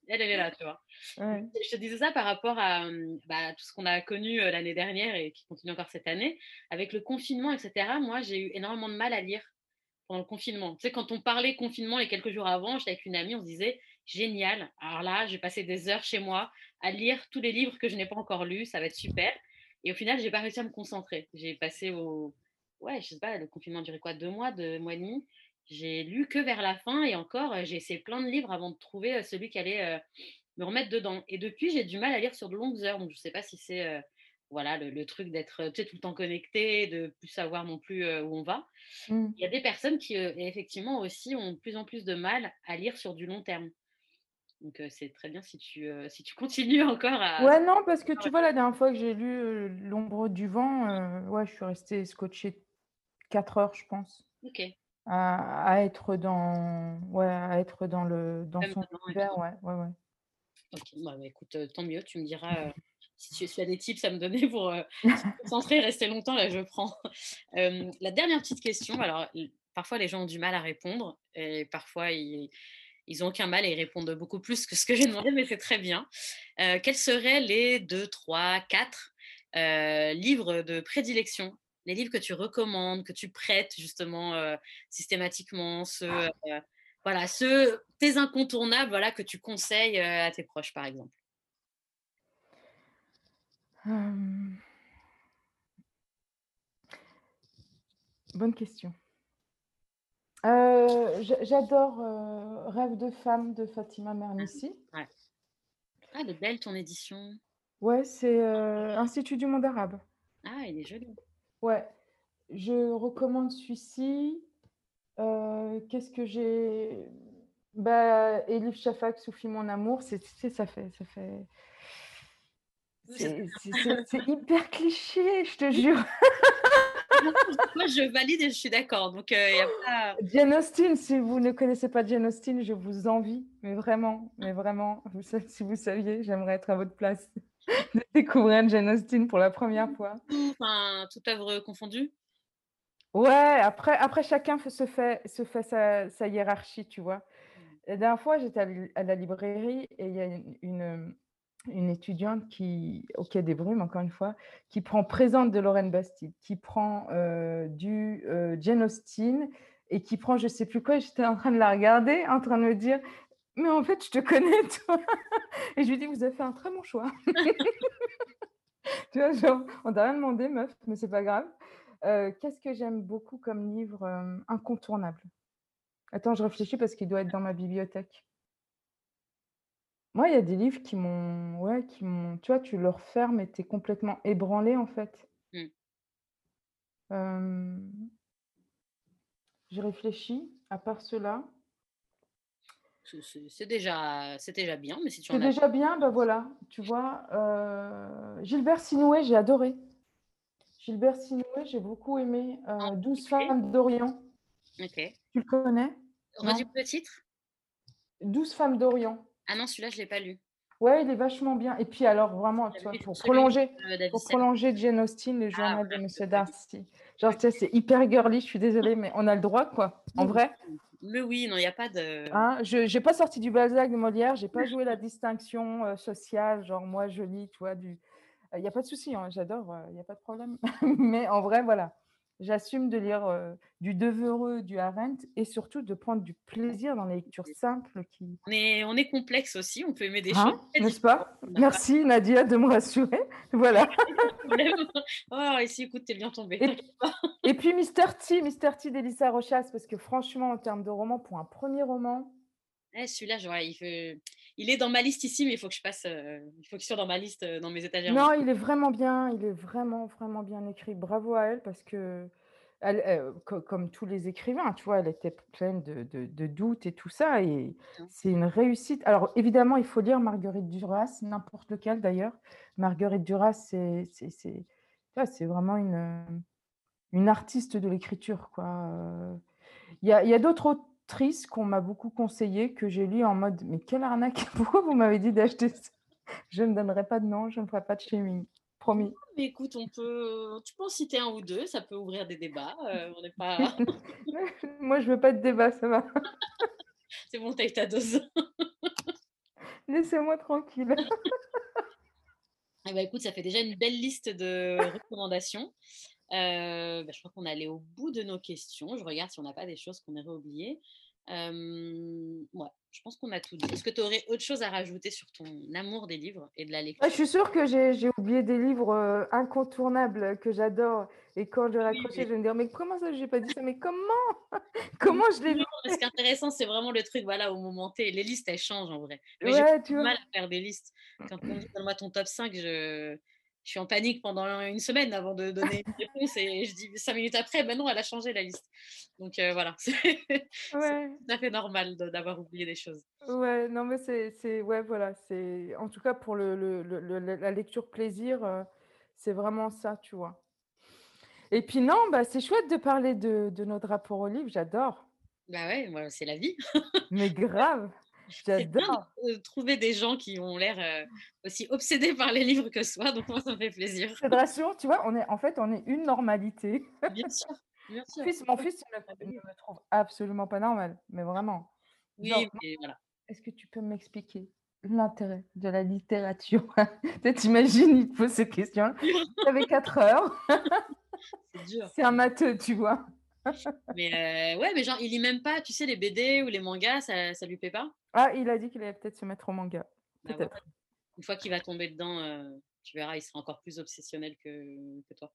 elle, elle est là», tu vois? Ouais. je te disais ça par rapport à, mmh, bah, tout ce qu'on a connu, heu, l'année dernière et qui continue encore cette année. Avec le confinement et cetera, moi, j'ai eu énormément de mal à lire pendant le confinement. Tu sais, quand on parlait confinement les quelques jours avant, j'étais avec une amie, on se disait: «Génial, alors là, je vais passer des heures chez moi à lire tous les livres que je n'ai pas encore lus, ça va être super» et au final, j'ai pas réussi à me concentrer. J'ai passé au ouais, je sais pas, le confinement duré quoi? 2 mois, 2 mois et demi. J'ai lu que vers la fin et encore, heu, j'ai essayé plein de livres avant de trouver, heu, celui qui allait, heu, me remettre dedans et depuis, j'ai du mal à lire sur de longues heures, donc je sais pas si c'est, voilà, le le truc d'être, heu, tu sais, tout le temps connecté, de plus savoir non plus, où on va. Mmh. Il y a des personnes qui, effectivement aussi ont de plus en plus de mal à lire sur du long terme. Donc, c'est très bien si tu, si tu *laughs* continues encore à Ouais, non, parce que tu vois, la dernière fois que j'ai lu, L'ombre du vent, ouais, je suis restée scotchée 4 heures, je pense, OK, à à être dans ouais, à être dans le dans même son univers, ouais, ouais, ouais. OK, bah, bah, écoute, heu, tant mieux, tu me diras, heu, si tu *laughs* si as des tips à me donner pour, heu, se concentrer, rester longtemps, là, je prends. Hem, *laughs* la dernière petite question, alors parfois les gens ont du mal à répondre et parfois ils ils ont aucun mal et ils répondent beaucoup plus que ce que j'ai demandé, mais c'est très bien. Quels seraient les 2-3-4 heu, livres de prédilection? Les livres que tu recommandes, que tu prêtes justement, heu, systématiquement, ceux, heu, voilà, ceux tes incontournables, voilà, que tu conseilles, heu, à tes proches, par exemple? Bonne question. J'adore, Rêve de femme de Fatima Mernissi. Ouais. Ah, elle est belle ton édition. Ouais, c'est, Institut du monde arabe. Ah, elle est jolie. Ouais, je recommande celui-ci. Heu, qu'est-ce que j'ai? Bah, Elif Shafak, Soufi mon amour, c'est ça fait ça fait c'est hyper cliché, je te jure. *laughs* moi je valide et je suis d'accord, donc il y a pas Jane Austen, si vous ne connaissez pas Jane Austen, je vous envie, mais vraiment, mais vraiment, si vous saviez, j'aimerais être à votre place, *laughs* de découvrir Jane Austen pour la première fois. enfin, toute œuvre confondue? Ouais, après après chacun se fait se fait sa sa hiérarchie, tu vois? La dernière fois, j'étais à la librairie et il y a une une, étudiante qui au Quai des Brumes, encore une fois, qui prend Présente de Lorraine Bastide, qui prend, heu, du, heu, Jane Austen et qui prend je sais plus quoi j'étais en train de la regarder, en train de me dire: «Mais en fait, je te connais *laughs* toi» et je lui dis: «Vous avez fait un très bon choix». *laughs* Tu vois? Genre, on t'a rien demandé meuf, mais c'est pas grave. Heu, qu'est-ce que j'aime beaucoup comme livre, hem, incontournable? Attends, je réfléchis parce qu'il doit être dans ma bibliothèque. Moi, il y a des livres qui m'ont ouais, qui m'ont tu vois, tu le refermes et tu es complètement ébranlé, en fait. Mmh. Hem, Je réfléchis, à part cela. C'est déjà c'est déjà bien, mais si tu C'est en as déjà bien, bah, voilà, tu vois? Heu, Gilbert Sinoué, j'ai adoré. Gilbert Sinoué, j'ai beaucoup aimé, heu, 12 particulier? femmes d'Orient. OK. Tu le connais? Redis-moi le titre? 12 femmes d'Orient. Ah non, celui-là, je l'ai pas lu. Ouais, il est vachement bien et puis alors vraiment, lu pour prolonger de David pour prolonger Jane Austen, Les Ah journaux de j'ai pas lu. Darcy. Genre, tu sais, c'est hyper girly, je suis désolée, mais on a le droit, quoi, en vrai. Mais oui, non, il y a pas de Hein, je j'ai pas sorti du Balzac, de Molière, j'ai pas joué la distinction, heu, sociale, genre moi je lis, tu vois, du il y a pas de souci, hein, j'adore, heu, il y a pas de problème. *laughs* Mais en vrai, voilà, j'assume de lire, du Devereux, du Arendt et surtout de prendre du plaisir dans les lectures simples qui On est on est complexe aussi, on peut aimer des choses hein, très n'est-ce pas? Merci Nadia de me rassurer, *laughs* voilà. *laughs* Oh ici, écoute, tu es bien tombée, Et puis Mister T, Mister T d'Élissa Rochas parce que franchement, en termes de roman, pour un 1er roman Eh celui-là, je ouais, il veut il est dans ma liste ici, mais il faut que je passe, heu, il faut qu'il soit dans ma liste, heu, dans mes étagères Non, il est vraiment bien, il est vraiment, vraiment bien écrit. Bravo à elle parce heu, co comme tous les écrivains, tu vois, elle était pleine de de de doutes et tout ça et c'est une réussite. Alors évidemment, il faut lire Marguerite Duras, n'importe lequel d'ailleurs. Marguerite Duras, c'est c'est c'est vraiment une, une artiste de l'écriture, quoi. Il y a il y a d'autres autrices qu'on m'a beaucoup conseillées, que j'ai lues en mode: «Mais quelle arnaque! *laughs* Pourquoi vous m'avez dit d'acheter ça?» Je ne donnerai pas de nom, je ne ferai pas de shaming, promis. mais écoute, on peut tu peux en citer 1 ou 2, ça peut ouvrir des débats, heu, on n'est pas *laughs* Moi, je veux pas de débat, ça va. *laughs* c'est bon, tu as eu ta dose. Laissez-moi tranquille. Eh bah, écoute, ça fait déjà une belle liste de recommandations. Heu, bah, je crois qu'on allés au bout de nos questions. Je regarde si on n'a pas des choses qu'on aurait oubliées. Ouais, je pense qu'on a tout dit. Est-ce que tu aurais autre chose à rajouter sur ton amour des livres et de la Ah, je lecture? suis sûre que j'ai j'ai oublié des livres, incontournables que j'adore et quand je mais je vais me dire: «Mais comment ça, j'ai pas dit ça? Mais comment? *laughs* *laughs* Comment je l'ai mais ce loupé?» qui est intéressant, c'est vraiment le truc, voilà, au moment T. Les listes, elles changent en vrai. Mais j'ai Ouais, de mal à faire des listes. Quand on me dit: «Donne-moi ton top 5», je je suis en panique pendant une semaine avant de donner une *laughs* réponse et je dis 5 minutes après: «Bah non, elle a changé la liste». Donc heu, voilà, *laughs* c'est Ouais, tout à fait normal d'avoir oublié des choses. ouais, non, mais c'est ouais, voilà, c'est en tout cas pour le le le la lecture plaisir, heu, c'est vraiment ça, tu vois? Et puis non, bah, c'est chouette de parler de de notre rapport au livre, j'adore. Bah ouais, moi, c'est la vie. Mais grave, j'adore. de trouver des gens qui ont l'air, heu, aussi obsédés par les livres que soi, donc moi, ça me fait plaisir. Je te rassure, tu vois, on est en fait, on est une normalité. Bien sûr, bien Mon sûr. fils mon fils ne ne me trouve absolument pas normale, mais vraiment. Oui, Genre, mais voilà, est-ce que tu peux m'expliquer l'intérêt de la littérature? *laughs* Tu sais, tu imagines, il te pose cette question-là. Vous avez 4 heures, c'est dur. c'est un matheux, tu vois? Mais heu, ouais, mais genre, il lit même pas, tu sais, les BD ou les mangas, ça ça lui plaît pas? Ah, il a dit qu'il allait peut-être se mettre au manga, Bah, peut-être. une fois qu'il va tomber dedans, heu, tu verras, il sera encore plus obsessionnel que que toi.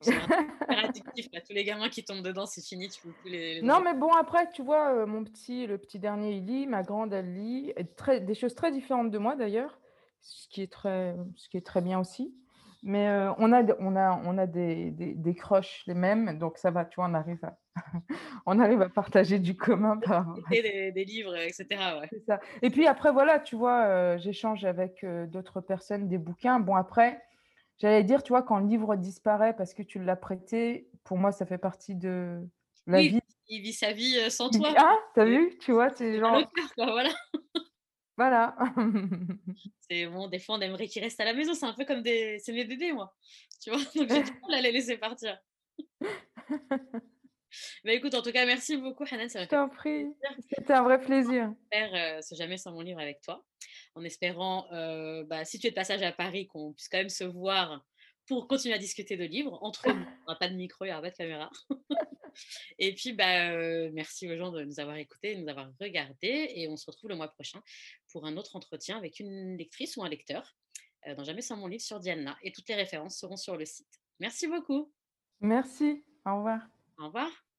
*laughs* Addictif là, tous les gamins qui tombent dedans, c'est fini, tu peux plus les les Non, mais bon, après, tu vois, heu, mon petit le petit dernier, il lit, ma grande, elle lit très des choses très différentes de moi d'ailleurs, ce qui est très ce qui est très bien aussi. Mais, heu, on a on a on a des des des crushs les mêmes, donc ça va, tu vois, on arrive à *laughs* on arrive à partager du commun *laughs* par. Des des livres, et cetera, ouais. C'est ça. Et puis après, voilà, tu vois, heu, j'échange avec, heu, d'autres personnes des bouquins. Bon après, j'allais dire, tu vois, quand le livre disparaît parce que tu l'as prêté, pour moi, ça fait partie de la Oui, vie. il vit sa vie, sans toi. «Ah, tu as C'est vu?» Tu vois? C'est genre cœur, quoi, voilà. Voilà. *laughs* C'est bon, des fois, on aimerait qu'ils restent à la maison, c'est un peu comme des c'est mes bébés, moi, tu vois? Donc j'ai du *laughs* mal à les laisser partir. Bah, écoute, en tout cas, merci beaucoup Hanan, Je t'en prie, c'était un vrai plaisir. faire, heu, ce Jamais sans mon livre avec toi. En espérant, heu, bah, si tu es de passage à Paris, qu'on puisse quand même se voir pour continuer à discuter de livres entre nous. *laughs* Aura pas de micro, il y aura pas de caméra. *laughs* Et puis, bah, heu, merci aux gens de nous avoir écoutés, de nous avoir regardés et on se retrouve le mois prochain pour un autre entretien avec une lectrice ou un lecteur, heu, dans Jamais sans mon livre sur Diana et toutes les références seront sur le site. Merci beaucoup. Merci, au revoir. Au revoir.